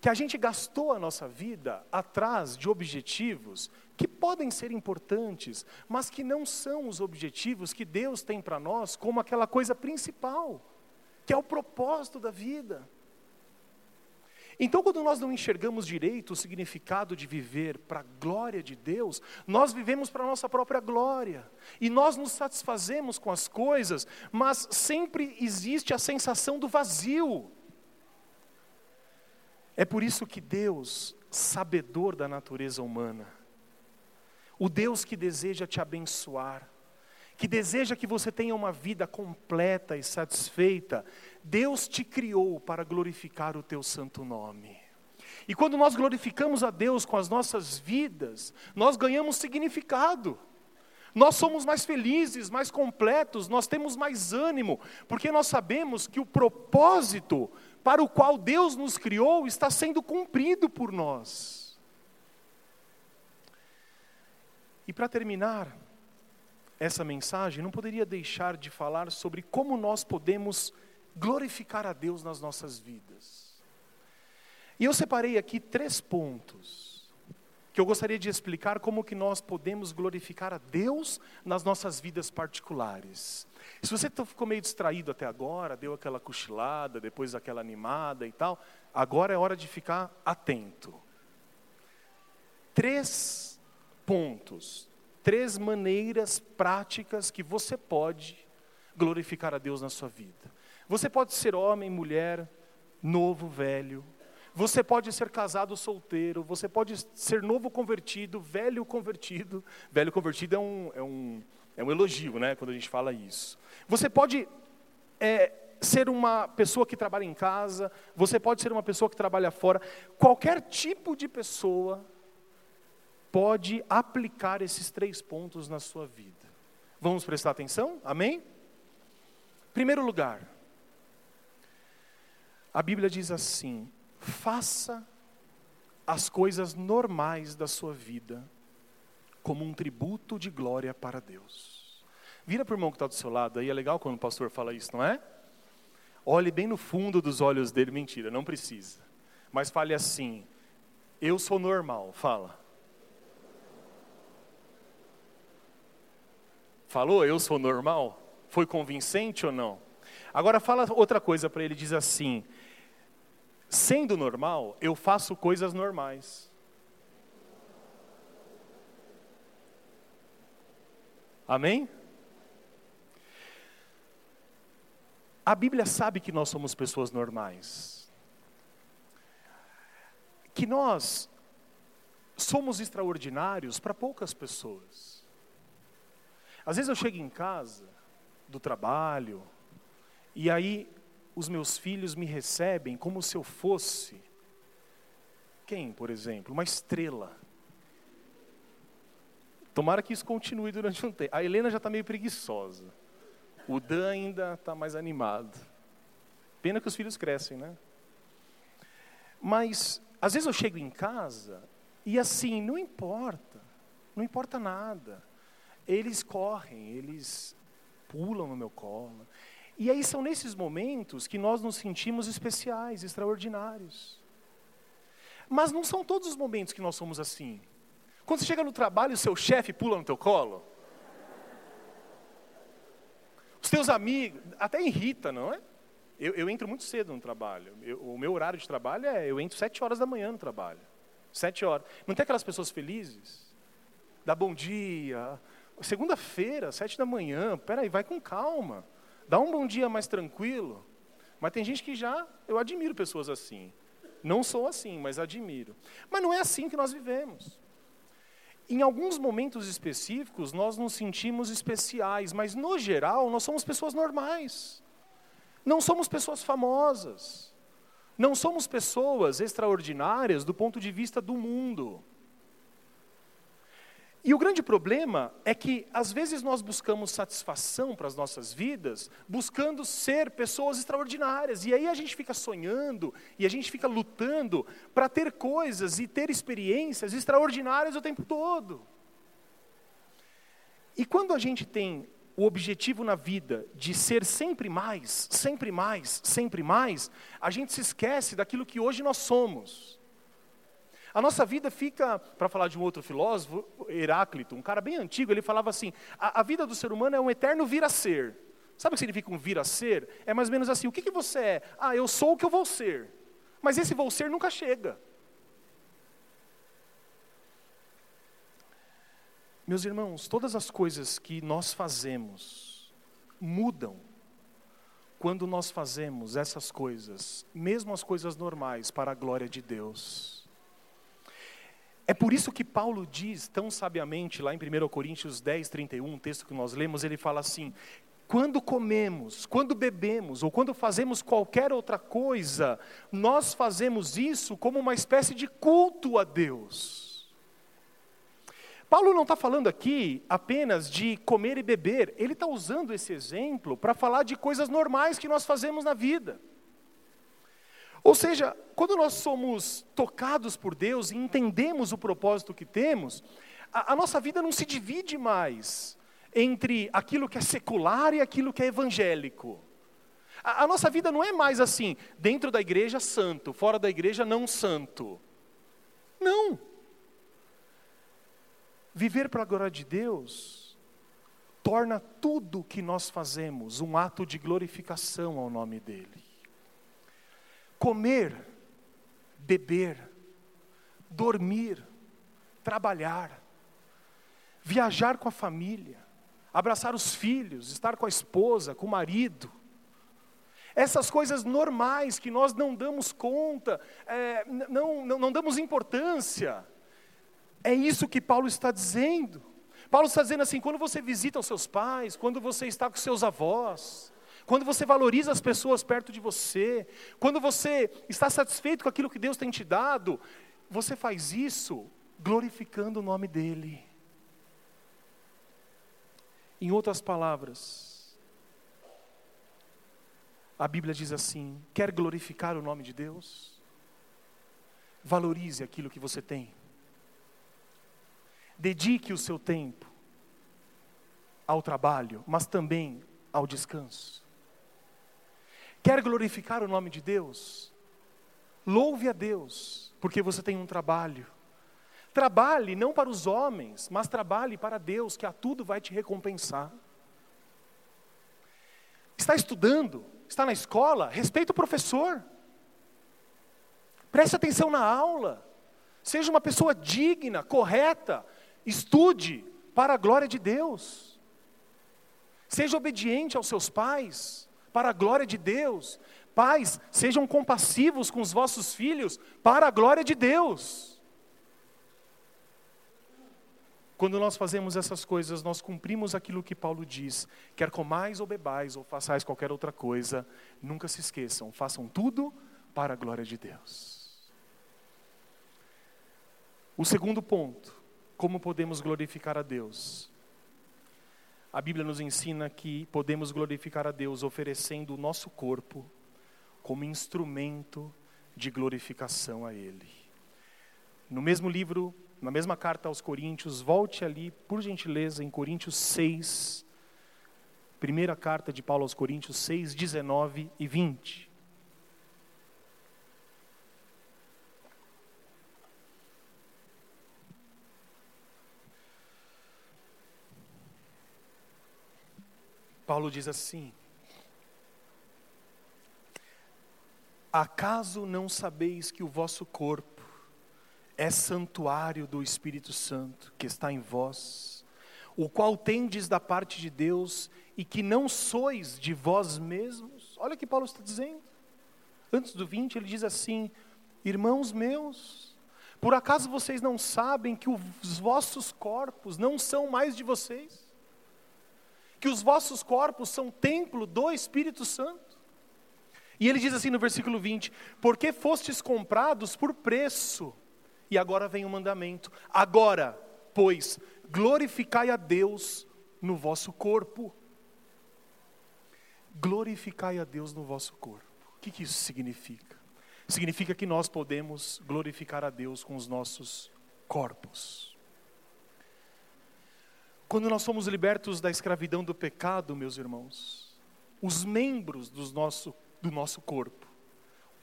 S1: Que a gente gastou a nossa vida atrás de objetivos que podem ser importantes, mas que não são os objetivos que Deus tem para nós como aquela coisa principal, que é o propósito da vida. Então, quando nós não enxergamos direito o significado de viver para a glória de Deus, nós vivemos para a nossa própria glória. E nós nos satisfazemos com as coisas, mas sempre existe a sensação do vazio. É por isso que Deus, sabedor da natureza humana, o Deus que deseja te abençoar, que deseja que você tenha uma vida completa e satisfeita, Deus te criou para glorificar o teu santo nome. E quando nós glorificamos a Deus com as nossas vidas, nós ganhamos significado. Nós somos mais felizes, mais completos, nós temos mais ânimo, porque nós sabemos que o propósito para o qual Deus nos criou está sendo cumprido por nós. E para terminar essa mensagem, não poderia deixar de falar sobre como nós podemos glorificar a Deus nas nossas vidas. E eu separei aqui três pontos que eu gostaria de explicar como que nós podemos glorificar a Deus nas nossas vidas particulares. Se você ficou meio distraído até agora, deu aquela cochilada, depois aquela animada e tal, agora é hora de ficar atento. Três pontos, três maneiras práticas que você pode glorificar a Deus na sua vida. Você pode ser homem, mulher, novo, velho. Você pode ser casado, solteiro. Você pode ser novo convertido, velho convertido. Velho convertido é um, é um, é um elogio, né? Quando a gente fala isso. Você pode é, ser uma pessoa que trabalha em casa. Você pode ser uma pessoa que trabalha fora. Qualquer tipo de pessoa pode aplicar esses três pontos na sua vida. Vamos prestar atenção? Amém? Primeiro lugar, a Bíblia diz assim: faça as coisas normais da sua vida como um tributo de glória para Deus. Vira para o irmão que está do seu lado aí, é legal quando o pastor fala isso, não é? Olhe bem no fundo dos olhos dele, mentira, não precisa. Mas fale assim: eu sou normal, fala. Falou, eu sou normal? Foi convincente ou não? Agora fala outra coisa para ele, diz assim: sendo normal, eu faço coisas normais. Amém? A Bíblia sabe que nós somos pessoas normais. Que nós somos extraordinários para poucas pessoas. Às vezes eu chego em casa do trabalho e aí os meus filhos me recebem como se eu fosse quem, por exemplo, uma estrela. Tomara que isso continue durante um tempo. A Helena já está meio preguiçosa. O Dan ainda está mais animado. Pena que os filhos crescem, né? Mas, às vezes eu chego em casa e assim, não importa. Não importa nada eles correm, eles pulam no meu colo. E aí são nesses momentos que nós nos sentimos especiais, extraordinários. Mas não são todos os momentos que nós somos assim. Quando você chega no trabalho o seu chefe pula no teu colo, os teus amigos, até irrita, não é? Eu, eu entro muito cedo no trabalho. Eu, o meu horário de trabalho é, eu entro sete horas da manhã no trabalho. Sete horas. Não tem aquelas pessoas felizes? Dá bom dia, Segunda-feira, sete da manhã, peraí, vai com calma. Dá um bom dia mais tranquilo. Mas tem gente que já, eu admiro pessoas assim. Não sou assim, mas admiro. Mas não é assim que nós vivemos. Em alguns momentos específicos, nós nos sentimos especiais, mas no geral, nós somos pessoas normais. Não somos pessoas famosas. Não somos pessoas extraordinárias do ponto de vista do mundo. E o grande problema é que, às vezes, nós buscamos satisfação para as nossas vidas, buscando ser pessoas extraordinárias. E aí a gente fica sonhando e a gente fica lutando para ter coisas e ter experiências extraordinárias o tempo todo. E quando a gente tem o objetivo na vida de ser sempre mais, sempre mais, sempre mais, a gente se esquece daquilo que hoje nós somos. A nossa vida fica, para falar de um outro filósofo, Heráclito, um cara bem antigo, ele falava assim: a, a vida do ser humano é um eterno vir a ser. Sabe o que significa um vir a ser? É mais ou menos assim: o que, que você é? Ah, eu sou o que eu vou ser. Mas esse vou ser nunca chega. Meus irmãos, todas as coisas que nós fazemos mudam quando nós fazemos essas coisas, mesmo as coisas normais, para a glória de Deus. É por isso que Paulo diz tão sabiamente, lá em 1 Coríntios 10, 31, um texto que nós lemos, ele fala assim: quando comemos, quando bebemos ou quando fazemos qualquer outra coisa, nós fazemos isso como uma espécie de culto a Deus. Paulo não está falando aqui apenas de comer e beber, ele está usando esse exemplo para falar de coisas normais que nós fazemos na vida. Ou seja, quando nós somos tocados por Deus e entendemos o propósito que temos, a, a, nossa vida não se divide mais entre aquilo que é secular e aquilo que é evangélico. A, a nossa vida não é mais assim, dentro da igreja santo, fora da igreja não santo. Não. Viver para a glória de Deus torna tudo que nós fazemos um ato de glorificação ao nome dEle comer, beber, dormir, trabalhar, viajar com a família, abraçar os filhos, estar com a esposa, com o marido. Essas coisas normais que nós não damos conta, é, não, não, não damos importância. É isso que Paulo está dizendo. Paulo está dizendo assim: quando você visita os seus pais, quando você está com seus avós, quando você valoriza as pessoas perto de você, quando você está satisfeito com aquilo que Deus tem te dado, você faz isso glorificando o nome dEle. Em outras palavras, a Bíblia diz assim: quer glorificar o nome de Deus? Valorize aquilo que você tem. Dedique o seu tempo ao trabalho, mas também ao descanso. Quer glorificar o nome de Deus? Louve a Deus, porque você tem um trabalho. Trabalhe não para os homens, mas trabalhe para Deus, que a tudo vai te recompensar. Está estudando? Está na escola? Respeita o professor. Preste atenção na aula. Seja uma pessoa digna, correta. Estude para a glória de Deus. Seja obediente aos seus pais, para a glória de Deus. Pais, sejam compassivos com os vossos filhos, para a glória de Deus. Quando nós fazemos essas coisas, nós cumprimos aquilo que Paulo diz: quer comais ou bebais ou façais qualquer outra coisa, nunca se esqueçam, façam tudo para a glória de Deus. O segundo ponto, como podemos glorificar a Deus? A Bíblia nos ensina que podemos glorificar a Deus oferecendo o nosso corpo como instrumento de glorificação a Ele. No mesmo livro, na mesma carta aos Coríntios, volte ali, por gentileza, em Coríntios 6, primeira carta de Paulo aos Coríntios 6, 19 e 20. Paulo diz assim: Acaso não sabeis que o vosso corpo é santuário do Espírito Santo que está em vós, o qual tendes da parte de Deus e que não sois de vós mesmos? Olha o que Paulo está dizendo. Antes do 20, ele diz assim: Irmãos meus, por acaso vocês não sabem que os vossos corpos não são mais de vocês? Que os vossos corpos são templo do Espírito Santo. E ele diz assim no versículo 20: Porque fostes comprados por preço. E agora vem o mandamento: Agora, pois, glorificai a Deus no vosso corpo. Glorificai a Deus no vosso corpo. O que, que isso significa? Significa que nós podemos glorificar a Deus com os nossos corpos. Quando nós somos libertos da escravidão do pecado, meus irmãos, os membros do nosso, do nosso corpo,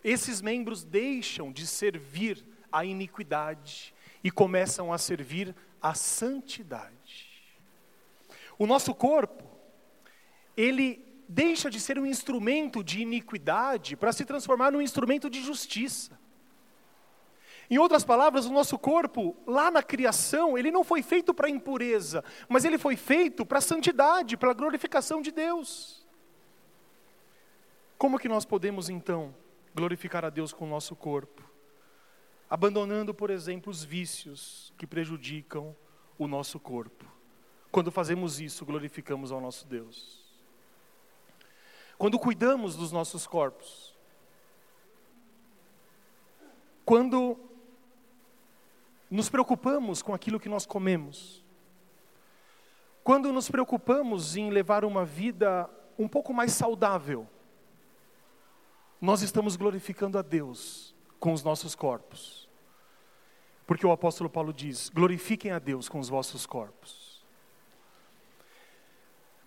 S1: esses membros deixam de servir à iniquidade e começam a servir à santidade. O nosso corpo, ele deixa de ser um instrumento de iniquidade para se transformar num instrumento de justiça. Em outras palavras, o nosso corpo, lá na criação, ele não foi feito para impureza, mas ele foi feito para santidade, para glorificação de Deus. Como que nós podemos então glorificar a Deus com o nosso corpo? Abandonando, por exemplo, os vícios que prejudicam o nosso corpo. Quando fazemos isso, glorificamos ao nosso Deus. Quando cuidamos dos nossos corpos. Quando nos preocupamos com aquilo que nós comemos, quando nos preocupamos em levar uma vida um pouco mais saudável, nós estamos glorificando a Deus com os nossos corpos. Porque o apóstolo Paulo diz: glorifiquem a Deus com os vossos corpos.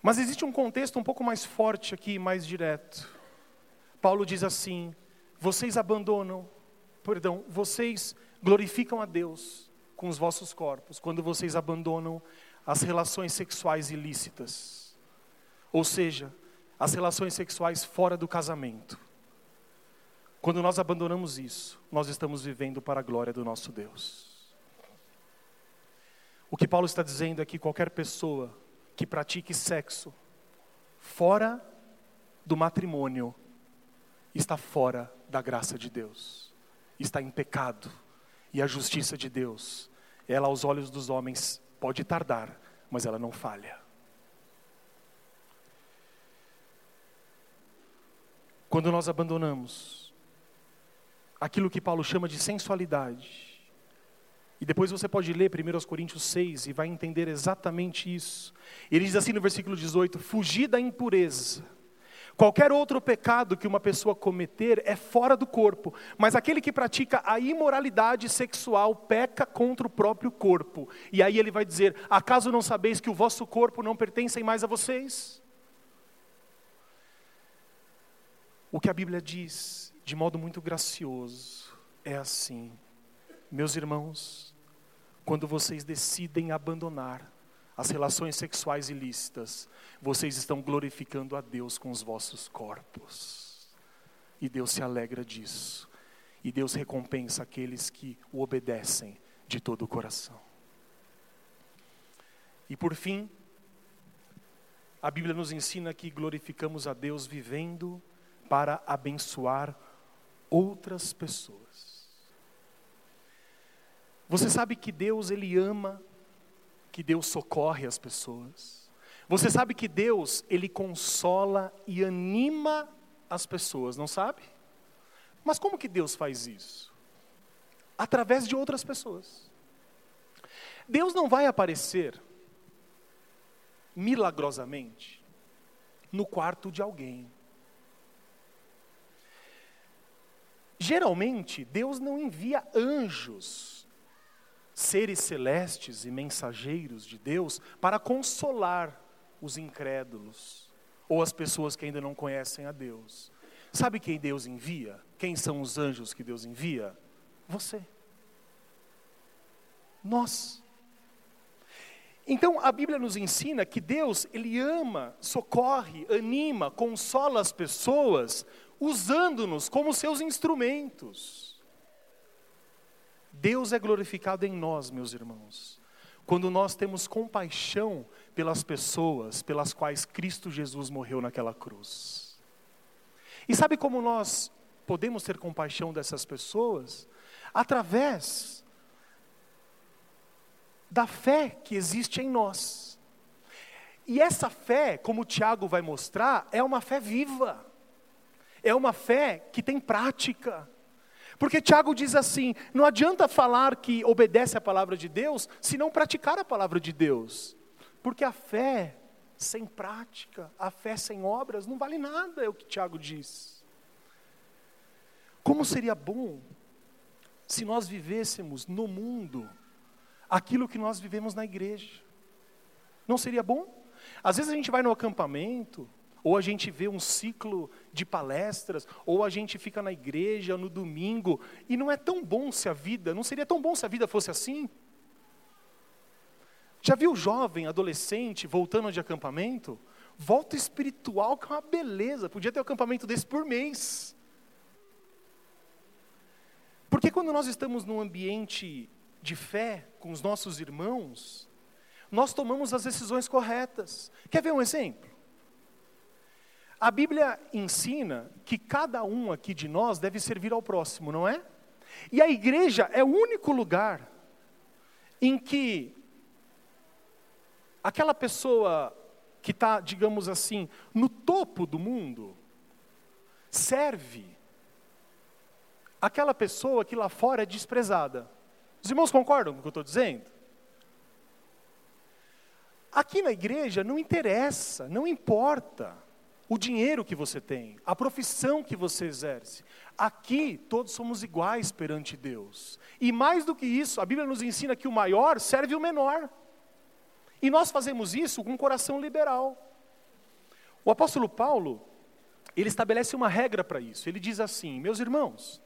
S1: Mas existe um contexto um pouco mais forte aqui, mais direto. Paulo diz assim: vocês abandonam, perdão, vocês glorificam a Deus com os vossos corpos quando vocês abandonam as relações sexuais ilícitas. Ou seja, as relações sexuais fora do casamento. Quando nós abandonamos isso, nós estamos vivendo para a glória do nosso Deus. O que Paulo está dizendo é que qualquer pessoa que pratique sexo fora do matrimônio está fora da graça de Deus, está em pecado e a justiça de Deus, ela aos olhos dos homens pode tardar, mas ela não falha. Quando nós abandonamos aquilo que Paulo chama de sensualidade E depois você pode ler 1 Coríntios 6 e vai entender exatamente isso. Ele diz assim no versículo 18: Fugir da impureza. Qualquer outro pecado que uma pessoa cometer é fora do corpo, mas aquele que pratica a imoralidade sexual peca contra o próprio corpo. E aí ele vai dizer: Acaso não sabeis que o vosso corpo não pertence mais a vocês? O que a Bíblia diz, de modo muito gracioso, é assim: Meus irmãos, quando vocês decidem abandonar as relações sexuais ilícitas, vocês estão glorificando a Deus com os vossos corpos. E Deus se alegra disso. E Deus recompensa aqueles que o obedecem de todo o coração. E por fim, a Bíblia nos ensina que glorificamos a Deus vivendo para abençoar outras pessoas. Você sabe que Deus ele ama, que Deus socorre as pessoas. Você sabe que Deus ele consola e anima as pessoas, não sabe? Mas como que Deus faz isso? Através de outras pessoas. Deus não vai aparecer milagrosamente no quarto de alguém. Geralmente, Deus não envia anjos seres celestes e mensageiros de Deus para consolar os incrédulos ou as pessoas que ainda não conhecem a Deus. Sabe quem Deus envia? Quem são os anjos que Deus envia? Você. Nós. Então a Bíblia nos ensina que Deus, ele ama, socorre, anima, consola as pessoas usando-nos como seus instrumentos. Deus é glorificado em nós, meus irmãos, quando nós temos compaixão pelas pessoas pelas quais Cristo Jesus morreu naquela cruz. E sabe como nós podemos ter compaixão dessas pessoas? Através da fé que existe em nós. E essa fé, como o Tiago vai mostrar, é uma fé viva, é uma fé que tem prática. Porque Tiago diz assim: não adianta falar que obedece à palavra de Deus, se não praticar a palavra de Deus. Porque a fé sem prática, a fé sem obras, não vale nada, é o que Tiago diz. Como seria bom se nós vivêssemos no mundo aquilo que nós vivemos na igreja? Não seria bom? Às vezes a gente vai no acampamento, ou a gente vê um ciclo de palestras, ou a gente fica na igreja no domingo, e não é tão bom se a vida, não seria tão bom se a vida fosse assim? Já viu jovem, adolescente, voltando de acampamento? Volta espiritual que é uma beleza, podia ter um acampamento desse por mês. Porque quando nós estamos num ambiente de fé com os nossos irmãos, nós tomamos as decisões corretas. Quer ver um exemplo? A Bíblia ensina que cada um aqui de nós deve servir ao próximo, não é? E a igreja é o único lugar em que aquela pessoa que está, digamos assim, no topo do mundo, serve aquela pessoa que lá fora é desprezada. Os irmãos concordam com o que eu estou dizendo? Aqui na igreja não interessa, não importa o dinheiro que você tem, a profissão que você exerce. Aqui todos somos iguais perante Deus. E mais do que isso, a Bíblia nos ensina que o maior serve o menor. E nós fazemos isso com um coração liberal. O apóstolo Paulo, ele estabelece uma regra para isso. Ele diz assim: Meus irmãos,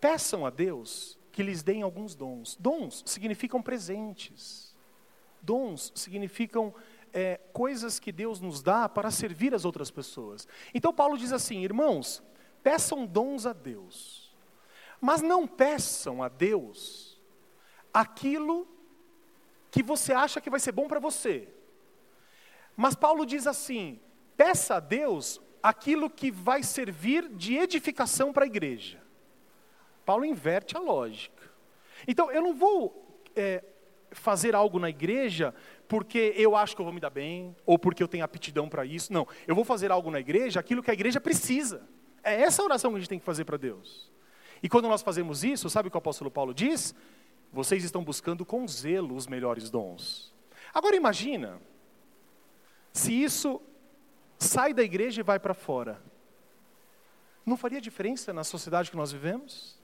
S1: peçam a Deus que lhes deem alguns dons. Dons significam presentes. Dons significam é, coisas que Deus nos dá para servir as outras pessoas. Então Paulo diz assim, irmãos, peçam dons a Deus, mas não peçam a Deus aquilo que você acha que vai ser bom para você. Mas Paulo diz assim: peça a Deus aquilo que vai servir de edificação para a igreja. Paulo inverte a lógica. Então, eu não vou é, fazer algo na igreja porque eu acho que eu vou me dar bem, ou porque eu tenho aptidão para isso. Não, eu vou fazer algo na igreja, aquilo que a igreja precisa. É essa oração que a gente tem que fazer para Deus. E quando nós fazemos isso, sabe o que o apóstolo Paulo diz? Vocês estão buscando com zelo os melhores dons. Agora imagina, se isso sai da igreja e vai para fora. Não faria diferença na sociedade que nós vivemos?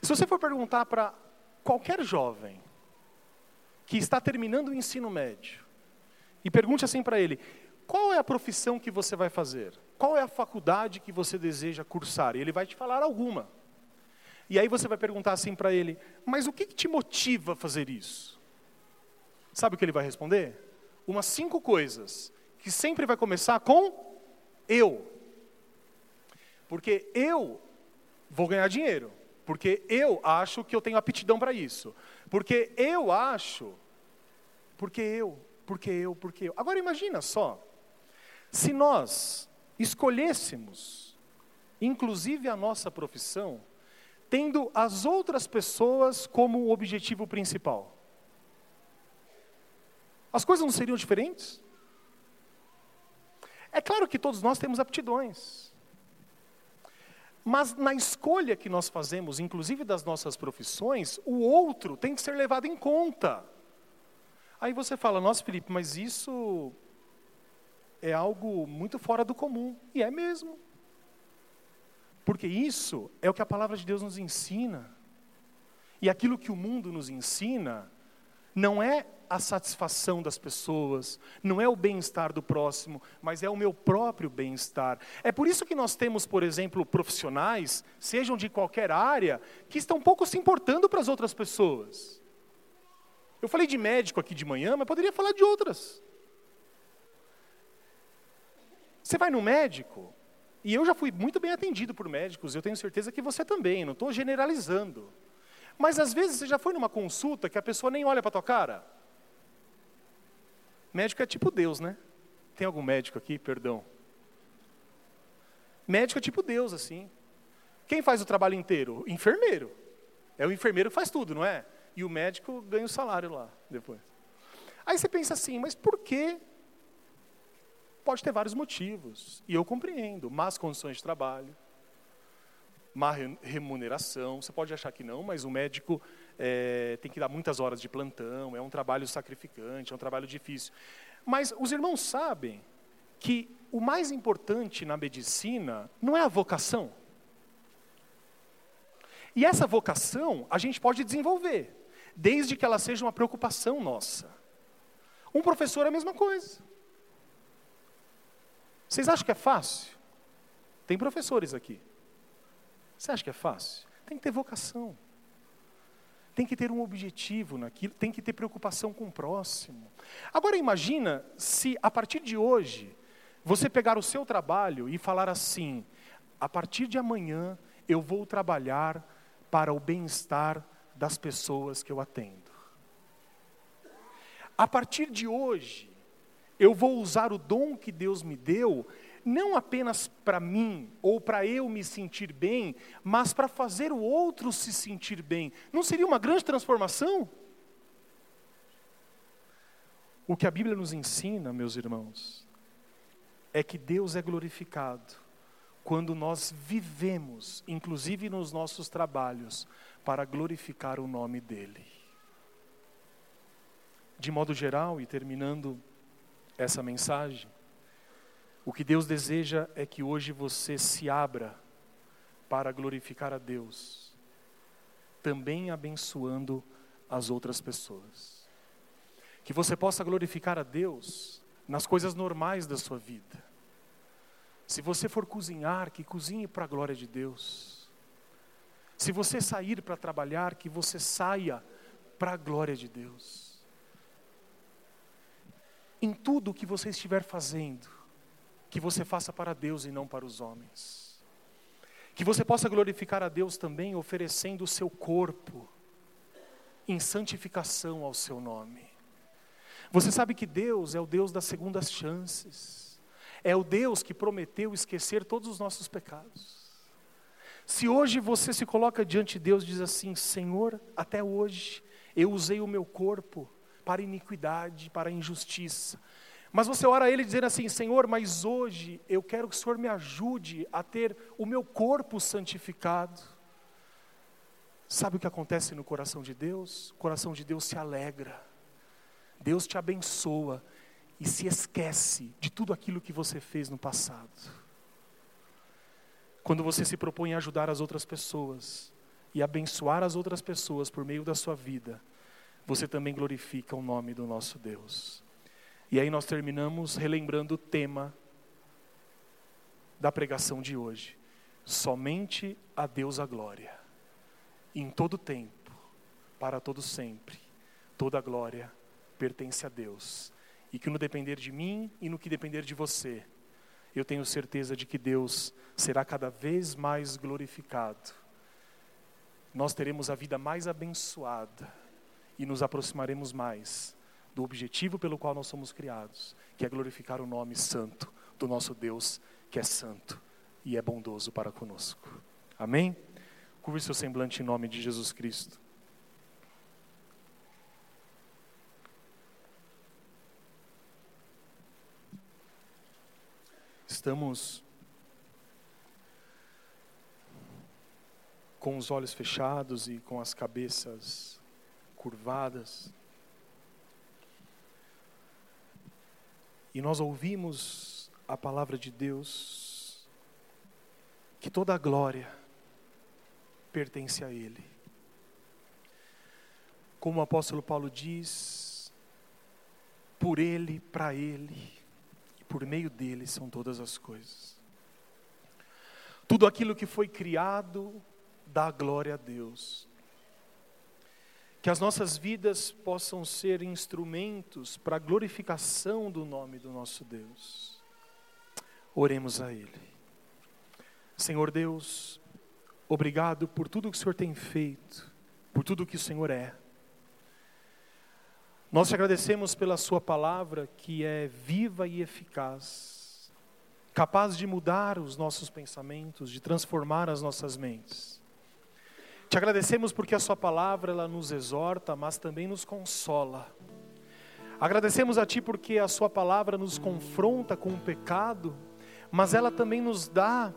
S1: Se você for perguntar para qualquer jovem que está terminando o ensino médio e pergunte assim para ele: qual é a profissão que você vai fazer? Qual é a faculdade que você deseja cursar? E ele vai te falar alguma. E aí você vai perguntar assim para ele: mas o que, que te motiva a fazer isso? Sabe o que ele vai responder? Umas cinco coisas que sempre vai começar com eu. Porque eu vou ganhar dinheiro. Porque eu acho que eu tenho aptidão para isso. Porque eu acho. Porque eu, porque eu, porque eu. Agora imagina só. Se nós escolhêssemos, inclusive a nossa profissão, tendo as outras pessoas como objetivo principal. As coisas não seriam diferentes? É claro que todos nós temos aptidões. Mas na escolha que nós fazemos, inclusive das nossas profissões, o outro tem que ser levado em conta. Aí você fala, nossa Felipe, mas isso é algo muito fora do comum. E é mesmo. Porque isso é o que a palavra de Deus nos ensina. E aquilo que o mundo nos ensina não é a satisfação das pessoas, não é o bem-estar do próximo, mas é o meu próprio bem-estar. É por isso que nós temos, por exemplo, profissionais, sejam de qualquer área, que estão pouco se importando para as outras pessoas. Eu falei de médico aqui de manhã, mas poderia falar de outras. Você vai no médico, e eu já fui muito bem atendido por médicos, eu tenho certeza que você também, não estou generalizando. Mas às vezes você já foi numa consulta que a pessoa nem olha para tua cara. Médico é tipo Deus, né? Tem algum médico aqui? Perdão. Médico é tipo Deus, assim. Quem faz o trabalho inteiro? Enfermeiro. É o enfermeiro que faz tudo, não é? E o médico ganha o salário lá depois. Aí você pensa assim, mas por quê? Pode ter vários motivos. E eu compreendo. Más condições de trabalho, má remuneração. Você pode achar que não, mas o médico é, tem que dar muitas horas de plantão, é um trabalho sacrificante, é um trabalho difícil. Mas os irmãos sabem que o mais importante na medicina não é a vocação. E essa vocação a gente pode desenvolver, desde que ela seja uma preocupação nossa. Um professor é a mesma coisa. Vocês acham que é fácil? Tem professores aqui. Você acha que é fácil? Tem que ter vocação tem que ter um objetivo naquilo, tem que ter preocupação com o próximo. Agora imagina se a partir de hoje você pegar o seu trabalho e falar assim: a partir de amanhã eu vou trabalhar para o bem-estar das pessoas que eu atendo. A partir de hoje, eu vou usar o dom que Deus me deu não apenas para mim ou para eu me sentir bem, mas para fazer o outro se sentir bem. Não seria uma grande transformação? O que a Bíblia nos ensina, meus irmãos, é que Deus é glorificado quando nós vivemos, inclusive nos nossos trabalhos, para glorificar o nome dEle. De modo geral, e terminando essa mensagem, o que Deus deseja é que hoje você se abra para glorificar a Deus, também abençoando as outras pessoas. Que você possa glorificar a Deus nas coisas normais da sua vida. Se você for cozinhar, que cozinhe para a glória de Deus. Se você sair para trabalhar, que você saia para a glória de Deus. Em tudo o que você estiver fazendo, que você faça para Deus e não para os homens. Que você possa glorificar a Deus também oferecendo o seu corpo em santificação ao seu nome. Você sabe que Deus é o Deus das segundas chances. É o Deus que prometeu esquecer todos os nossos pecados. Se hoje você se coloca diante de Deus e diz assim: Senhor, até hoje eu usei o meu corpo para iniquidade, para injustiça, mas você ora a Ele dizendo assim: Senhor, mas hoje eu quero que o Senhor me ajude a ter o meu corpo santificado. Sabe o que acontece no coração de Deus? O coração de Deus se alegra. Deus te abençoa e se esquece de tudo aquilo que você fez no passado. Quando você se propõe a ajudar as outras pessoas e abençoar as outras pessoas por meio da sua vida, você também glorifica o nome do nosso Deus. E aí nós terminamos relembrando o tema da pregação de hoje. Somente a Deus a glória. Em todo tempo, para todo sempre, toda a glória pertence a Deus e que no depender de mim e no que depender de você, eu tenho certeza de que Deus será cada vez mais glorificado. Nós teremos a vida mais abençoada e nos aproximaremos mais do objetivo pelo qual nós somos criados, que é glorificar o nome santo do nosso Deus, que é santo e é bondoso para conosco. Amém? Curve seu semblante em nome de Jesus Cristo. Estamos com os olhos fechados e com as cabeças curvadas. E nós ouvimos a palavra de Deus, que toda a glória pertence a Ele. Como o apóstolo Paulo diz, por Ele, para Ele por meio dele são todas as coisas. Tudo aquilo que foi criado dá glória a Deus. Que as nossas vidas possam ser instrumentos para a glorificação do nome do nosso Deus. Oremos a Ele. Senhor Deus, obrigado por tudo que o Senhor tem feito, por tudo que o Senhor é. Nós te agradecemos pela Sua palavra que é viva e eficaz, capaz de mudar os nossos pensamentos, de transformar as nossas mentes. Te agradecemos porque a Sua palavra ela nos exorta, mas também nos consola. Agradecemos a Ti porque a Sua palavra nos confronta com o pecado, mas ela também nos dá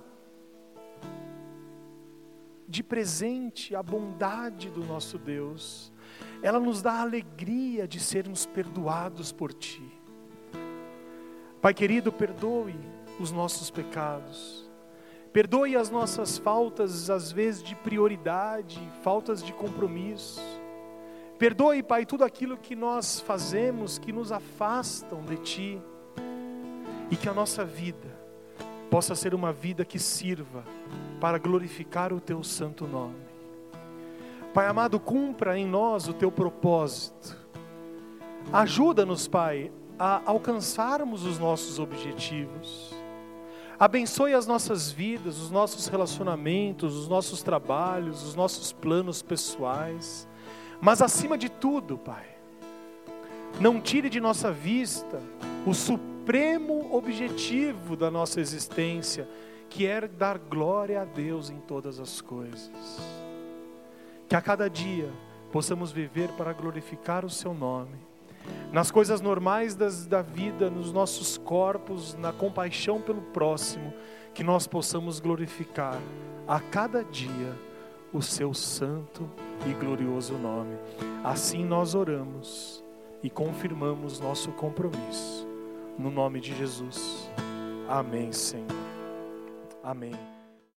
S1: de presente a bondade do nosso Deus ela nos dá a alegria de sermos perdoados por Ti. Pai querido, perdoe os nossos pecados, perdoe as nossas faltas, às vezes de prioridade, faltas de compromisso. Perdoe, Pai, tudo aquilo que nós fazemos que nos afastam de Ti, e que a nossa vida possa ser uma vida que sirva para glorificar o Teu santo nome. Pai amado, cumpra em nós o teu propósito. Ajuda-nos, Pai, a alcançarmos os nossos objetivos. Abençoe as nossas vidas, os nossos relacionamentos, os nossos trabalhos, os nossos planos pessoais. Mas acima de tudo, Pai, não tire de nossa vista o supremo objetivo da nossa existência, que é dar glória a Deus em todas as coisas. Que a cada dia possamos viver para glorificar o Seu nome. Nas coisas normais das, da vida, nos nossos corpos, na compaixão pelo próximo, que nós possamos glorificar a cada dia o Seu santo e glorioso nome. Assim nós oramos e confirmamos nosso compromisso. No nome de Jesus. Amém, Senhor. Amém.